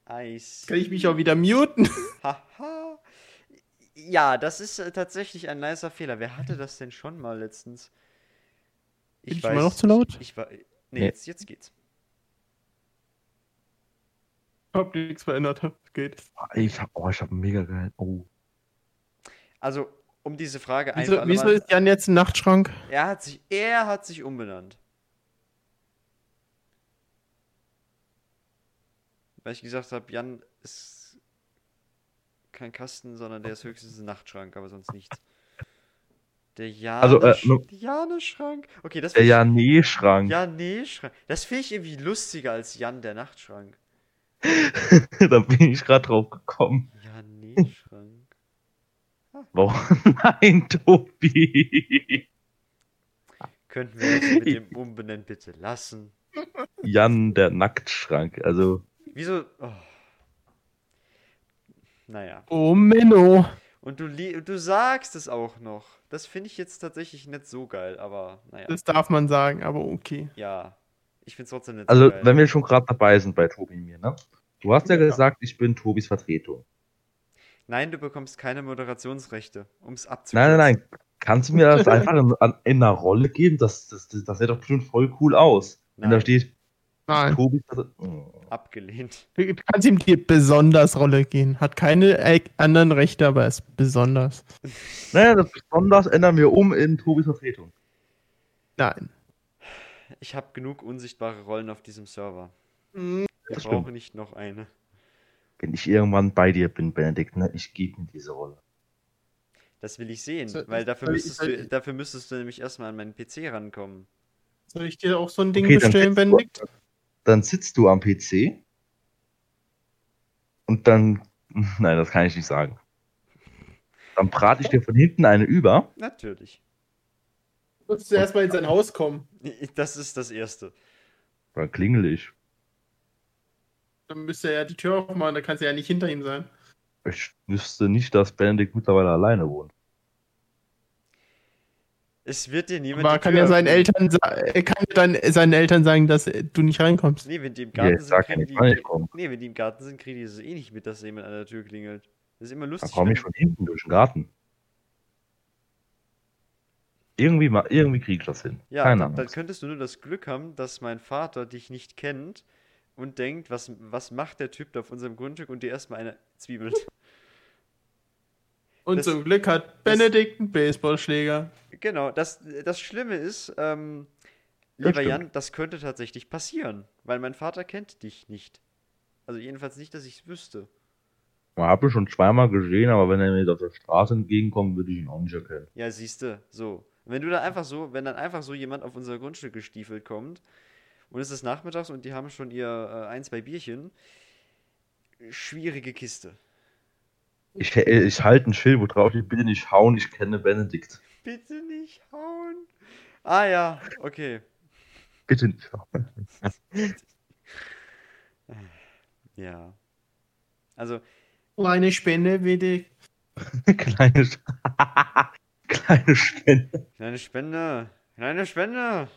Eis. <laughs> Kann ich mich auch wieder muten? Haha. Ja, das ist äh, tatsächlich ein nicer Fehler. Wer hatte das denn schon mal letztens? Bin ich immer noch zu laut? Ich, ich war, nee, Nee. Jetzt, jetzt geht's. Hab nichts verändert. Geht. Ich hab, oh, ich hab mega geil. Oh. Also, um diese Frage Wieso, einfach wieso ist Jan jetzt ein Nachtschrank? er hat sich, er hat sich umbenannt. Weil ich gesagt habe, Jan ist kein Kasten, sondern der ist höchstens ein Nachtschrank, aber sonst nichts. Der Jane, Also, äh, Jane-Schrank. Okay, das Der Ja-Nee-Schrank. Ja, nee, Schrank. Das finde ich irgendwie lustiger als Jan, der Nachtschrank. <laughs> da bin ich gerade drauf gekommen. Ja, nee, Schrank. Warum? <laughs> Nein, Tobi. Könnten wir das mit dem <laughs> Umbenennen bitte lassen? Jan, der Nacktschrank. Also, Wieso? Oh. Naja. Oh, Menno. Und du, du sagst es auch noch. Das finde ich jetzt tatsächlich nicht so geil, aber naja. Das darf man sagen, aber okay. Ja. Ich finde es trotzdem nicht also so geil. wenn wir schon gerade dabei sind bei Tobi und mir, ne? Du hast ja, Ja. gesagt, ich bin Tobis Vertretung. Nein, du bekommst keine Moderationsrechte, um es Nein, abzukürzen. nein, nein. Kannst du mir das einfach in, in einer Rolle geben? Das, das, das, das sieht doch bestimmt voll cool aus. Wenn da Nein. steht, Nein. Tobis Vertretung. Oh. Abgelehnt. Du kannst ihm die besonders Rolle gehen. Hat keine anderen Rechte, aber ist besonders. Naja, das besonders ändern wir um in Tobis Vertretung. Nein. Ich habe genug unsichtbare Rollen auf diesem Server. Hm, Wir Das brauchen stimmt. nicht noch eine. Wenn ich irgendwann bei dir bin, Benedikt, ne, ich gebe mir diese Rolle. Das will ich sehen, So- weil dafür ich- müsstest, soll du, ich- dafür müsstest du nämlich erstmal an meinen PC rankommen. Soll ich dir auch so ein Ding Okay, dann bestellen, du- Benedikt? Dann sitzt du am PC und dann. <laughs> Nein, das kann ich nicht sagen. Dann brate ich <laughs> dir von hinten eine über. Natürlich. Du musst zuerst mal in sein Haus kommen. Das ist das Erste. Dann klingel ich. Dann müsste er ja die Tür aufmachen, da kannst du ja nicht hinter ihm sein. Ich wüsste nicht, dass Benedikt mittlerweile alleine wohnt. Es wird dir niemand. Aber kann Tür ja seinen. Eltern, er kann ja dann seinen Eltern sagen, dass du nicht reinkommst. Nee, wenn die im Ja, Garten ich sind, ja kriegen die. Nee, wenn die im Garten sind, kriegen die es eh nicht mit, dass jemand an der Tür klingelt. Das ist immer Dann lustig. komme ich von hinten durch den Garten. Irgendwie, ma- irgendwie krieg ich das hin. Ja, Keine dann, dann Ahnung. könntest du nur das Glück haben, dass mein Vater dich nicht kennt und denkt, was, was macht der Typ da auf unserem Grundstück und dir erstmal eine zwiebelt. <laughs> Und Das- zum Glück hat Benedikt einen Baseballschläger. genau, das, das Schlimme ist, ähm, lieber stimmt. Jan, das könnte tatsächlich passieren, weil mein Vater kennt dich nicht. Also jedenfalls nicht, dass ich es wüsste. Ich habe ihn schon zweimal gesehen, aber wenn er mir auf der Straße entgegenkommt, würde ich ihn auch nicht erkennen. Ja, siehste, so. Und wenn du dann einfach so, wenn dann einfach so jemand auf unser Grundstück gestiefelt kommt und es ist nachmittags und die haben schon ihr äh, ein, zwei Bierchen, schwierige Kiste. Ich, äh, ich halte ein Schild, wo drauf steht, bitte nicht hauen, ich kenne Benedikt. Bitte nicht hauen. Ah ja, okay. Bitte nicht hauen. <laughs> Ja. Also, Eine Spende, bitte. <laughs> Kleine, Sch- <laughs> <laughs> Kleine Spende. kleine Spende. Kleine Spende.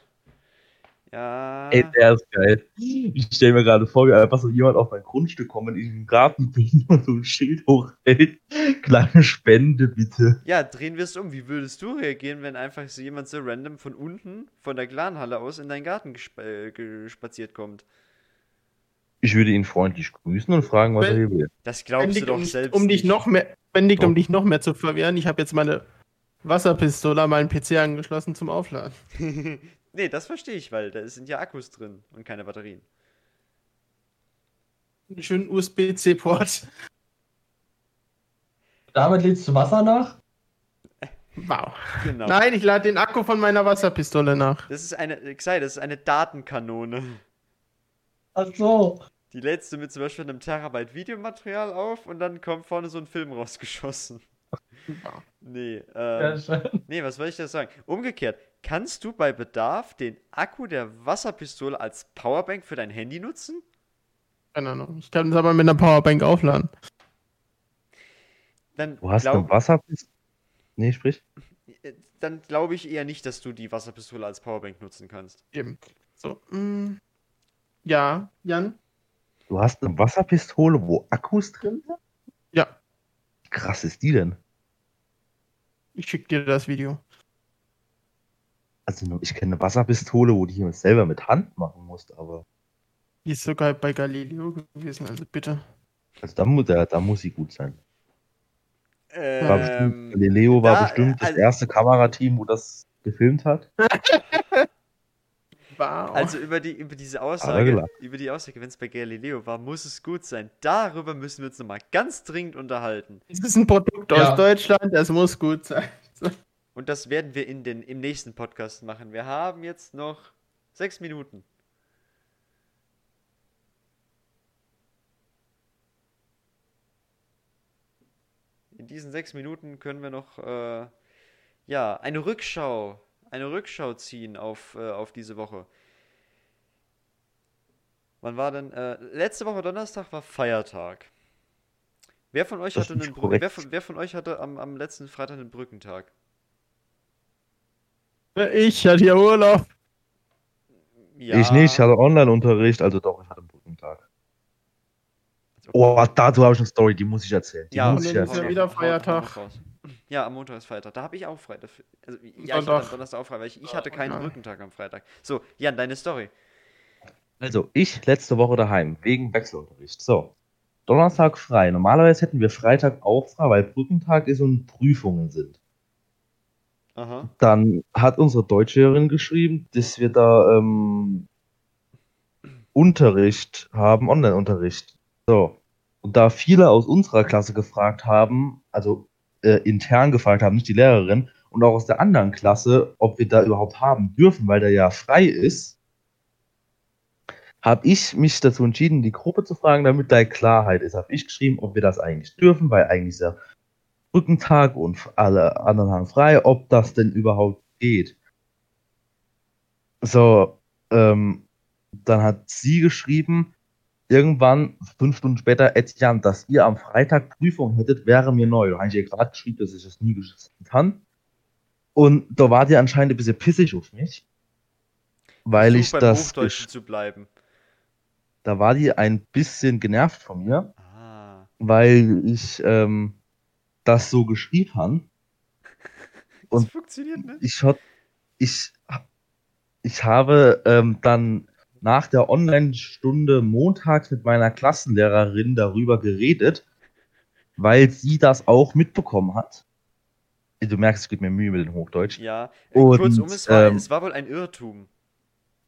Ja. Ey, der ist geil. Ich stelle mir gerade vor, wie einfach so jemand auf mein Grundstück kommt, in den Garten bin <laughs> und so ein Schild hochhält. Kleine Spende, bitte. Ja, drehen wir es um. Wie würdest du reagieren, wenn einfach so jemand so random von unten, von der Clanhalle aus, in deinen Garten gesp äh, gespaziert kommt? Ich würde ihn freundlich grüßen und fragen, was er hier will. Das glaubst du doch um, selbst um dich nicht. noch mehr, Benedikt, um dich noch mehr zu verwehren, ich habe jetzt meine Wasserpistole an meinen PC angeschlossen zum Aufladen. <laughs> nee, das verstehe ich, weil da sind ja Akkus drin und keine Batterien. Einen schönen USB-C-Port. Damit lädst du Wasser nach? Wow. Genau. Nein, ich lade den Akku von meiner Wasserpistole nach. Das ist eine, Xai, das ist eine Datenkanone. Ach so. Die lädst du mit zum Beispiel einem Terabyte Videomaterial auf und dann kommt vorne so ein Film rausgeschossen. Nee, Ja, ähm, schön. nee, was soll ich da sagen? Umgekehrt, kannst du bei Bedarf den Akku der Wasserpistole als Powerbank für dein Handy nutzen? Keine Ahnung. Ich kann es aber mit einer Powerbank aufladen. Dann Du hast glaub- eine Wasserpistole. Nee, sprich. äh, dann glaube ich eher nicht, dass du die Wasserpistole als Powerbank nutzen kannst. Eben. So. mm. Ja, Jan? Du hast eine Wasserpistole, wo Akkus drin sind? Ja, Wie krass ist die denn? ich schicke dir das Video. Also, ich kenne eine Wasserpistole, wo du die selber mit Hand machen musst, aber. Die ist sogar bei Galileo gewesen, also bitte. Also, da, mu da, da muss sie gut sein. War bestimmt, Ähm, Galileo war da, bestimmt das also- erste Kamerateam, wo das gefilmt hat. <laughs> Wow. Also über die über diese Aussage, über die Aussage, wenn es bei Galileo war, muss es gut sein. Darüber müssen wir uns nochmal ganz dringend unterhalten. es ist ein Produkt Ja. aus Deutschland, es muss gut sein. Und das werden wir in den, im nächsten Podcast machen. Wir haben jetzt noch sechs Minuten. In diesen sechs Minuten können wir noch äh, ja, eine Rückschau, eine Rückschau ziehen auf, äh, auf diese Woche. Wann war denn? Äh, letzte Woche Donnerstag war Feiertag. Wer von euch hatte einen wer, von, wer von euch hatte am, am letzten Freitag einen Brückentag? Ich hatte ja Urlaub. Ja. Ich nicht, ich hatte Online-Unterricht, also doch, ich hatte einen Brückentag. Oh, dazu habe ich eine Story, die muss ich erzählen. Die Ja, muss ich erzählen. ja wieder Feiertag. Ja, am Montag ist Feiertag. Da habe ich auch frei. Dafür. Also, ja, ich hatte am Donnerstag auch frei, weil ich, ich hatte keinen. Brückentag am Freitag. So, Jan, deine Story. Also, ich letzte Woche daheim, wegen Wechselunterricht. So, Donnerstag frei. Normalerweise hätten wir Freitag auch frei, weil Brückentag ist und Prüfungen sind. Aha. Dann hat unsere Deutschlehrerin geschrieben, dass wir da ähm, Unterricht haben, Online-Unterricht. So. Und da viele aus unserer Klasse gefragt haben, also äh, intern gefragt haben, nicht die Lehrerin, und auch aus der anderen Klasse, ob wir da überhaupt haben dürfen, weil der ja frei ist, habe ich mich dazu entschieden, die Gruppe zu fragen, damit da Klarheit ist. Habe ich geschrieben, ob wir das eigentlich dürfen, weil eigentlich ist ja Brückentag und alle anderen haben frei, ob das denn überhaupt geht. So, ähm, dann hat sie geschrieben, irgendwann, fünf Stunden später, Etienne, dass ihr am Freitag Prüfung hättet, wäre mir neu. Da habe ich ihr gerade geschrieben, dass ich das nie getan. Und da war die anscheinend ein bisschen pissig auf mich. Weil Versuch ich beim das. Hochdeutschen zu bleiben. Da war die ein bisschen genervt von mir, Ah. weil ich ähm, das so geschrieben habe. <laughs> Das Und funktioniert nicht. ich, ich, ich habe ähm, dann nach der Online-Stunde montags mit meiner Klassenlehrerin darüber geredet, weil sie das auch mitbekommen hat. Du merkst, es gibt mir Mühe mit dem Hochdeutsch. Ja, Und, kurzum, es war, ähm, es war wohl ein Irrtum.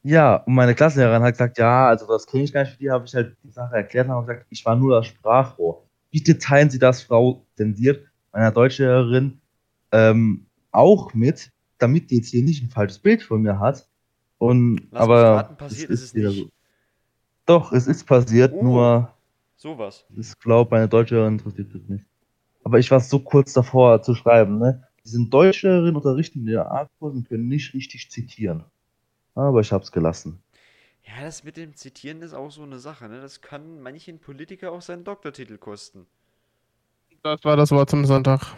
Ja, und meine Klassenlehrerin hat gesagt, ja, also das kenne ich gar nicht, für die habe ich halt die Sache erklärt und habe gesagt, ich war nur das Sprachrohr. Bitte teilen Sie das, Frau Zensiert, meiner Deutschlehrerin, ähm, auch mit, damit die jetzt hier nicht ein falsches Bild von mir hat. Und, Lass aber raten, passiert ist es wieder nicht. so. Doch, es ist passiert, Oh. nur Sowas. ich glaube, meine Deutschlehrerin interessiert das nicht. Aber ich war so kurz davor zu schreiben, ne? Die sind Deutschlehrerin, unterrichten in der A-Kurs und können nicht richtig zitieren. Aber ich hab's gelassen. Ja, das mit dem Zitieren ist auch so eine Sache, ne? Das kann manchen Politiker auch seinen Doktortitel kosten. Das war das Wort zum Sonntag.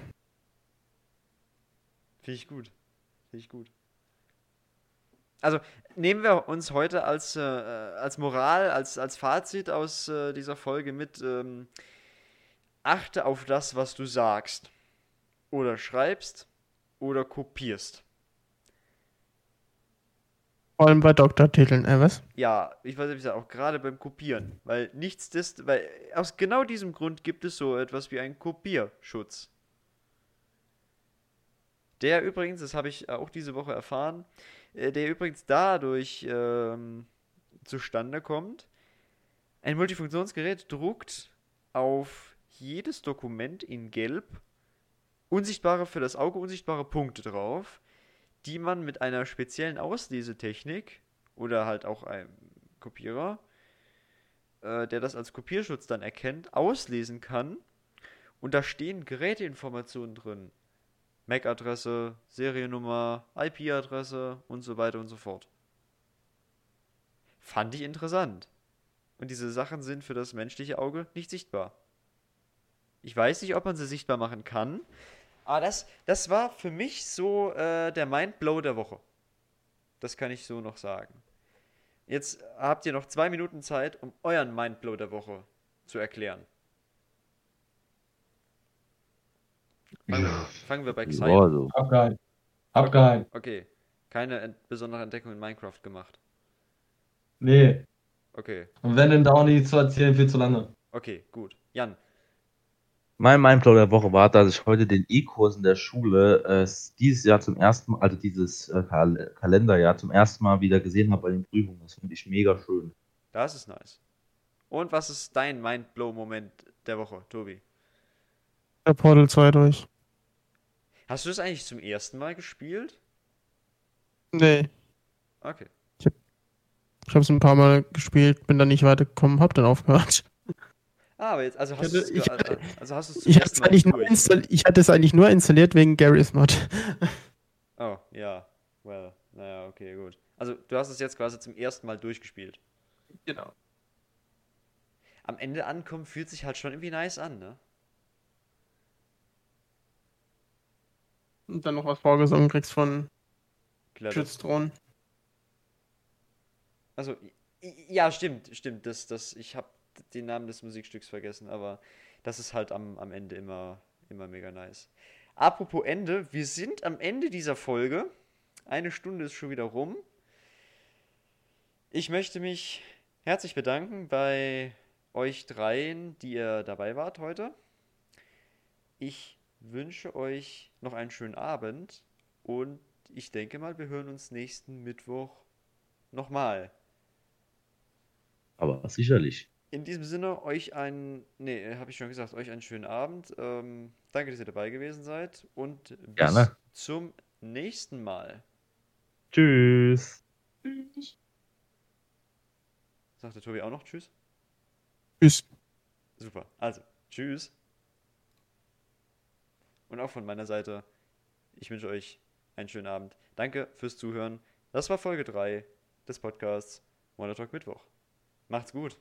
Finde ich gut. Finde ich gut. Also, nehmen wir uns heute als, äh, als Moral, als, als Fazit aus äh, dieser Folge mit, ähm, achte auf das, was du sagst. Oder schreibst oder kopierst. Vor allem bei Doktortiteln, äh, was? Ja, ich weiß nicht, auch gerade beim Kopieren. Weil nichts des, weil aus genau diesem Grund gibt es so etwas wie einen Kopierschutz. Der übrigens, das habe ich auch diese Woche erfahren, der übrigens dadurch ähm, zustande kommt. Ein Multifunktionsgerät druckt auf jedes Dokument in Gelb unsichtbare für das Auge unsichtbare Punkte drauf, die man mit einer speziellen Auslesetechnik oder halt auch einem Kopierer, äh, der das als Kopierschutz dann erkennt, auslesen kann. Und da stehen Geräteinformationen drin. MAC-Adresse, Seriennummer, IP-Adresse und so weiter und so fort. Fand ich interessant. Und diese Sachen sind für das menschliche Auge nicht sichtbar. Ich weiß nicht, ob man sie sichtbar machen kann, aber das, das war für mich so äh, der Mindblow der Woche. Das kann ich so noch sagen. Jetzt habt ihr noch zwei Minuten Zeit, um euren Mindblow der Woche zu erklären. Fangen, wir, fangen wir bei Xai Ja, an. also. Abgehalten. Abgehalten. Okay. Keine ent besondere Entdeckung in Minecraft gemacht. Nee. Okay. Und wenn denn Downy zu erzählen, viel zu lange. Okay, gut. Jan. Mein Mindblow der Woche war, dass ich heute den E-Kurs in der Schule äh, dieses Jahr zum ersten Mal, also dieses äh, Kal Kalenderjahr zum ersten Mal wieder gesehen habe bei den Prüfungen. Das finde ich mega schön. Das ist nice. Und was ist dein Mindblow-Moment der Woche, Tobi? Der Portal 2 durch. Hast du das eigentlich zum ersten Mal gespielt? Nee. Okay. Ich habe es ein paar Mal gespielt, bin dann nicht weitergekommen, hab dann aufgehört. Ah, aber jetzt, also hast du es ich also hast du es zum Ich, hab's ersten Mal eigentlich nur ich hatte es eigentlich nur installiert wegen Gary's Mod. <laughs> Oh, ja. Well, naja, okay, gut. Also du hast es jetzt quasi zum ersten Mal durchgespielt. Genau. Am Ende ankommen fühlt sich halt schon irgendwie nice an, ne? Und dann noch was vorgesungen kriegst von. Schützthron. Also, ja, stimmt, stimmt. Das, das, ich habe den Namen des Musikstücks vergessen, aber das ist halt am, am Ende immer, immer mega nice. Apropos Ende, wir sind am Ende dieser Folge. Eine Stunde ist schon wieder rum. Ich möchte mich herzlich bedanken bei euch dreien, die ihr dabei wart heute. Ich wünsche euch noch einen schönen Abend und ich denke mal, wir hören uns nächsten Mittwoch nochmal. Aber sicherlich. In diesem Sinne, euch einen, nee, habe ich schon gesagt, euch einen schönen Abend. Ähm, danke, dass ihr dabei gewesen seid und bis Gerne. zum nächsten Mal. Tschüss. Sagt der Tobi auch noch Tschüss? Tschüss. Super. Also, Tschüss. Und auch von meiner Seite, ich wünsche euch einen schönen Abend. Danke fürs Zuhören. Das war Folge 3 des Podcasts Monotalk Mittwoch. Macht's gut.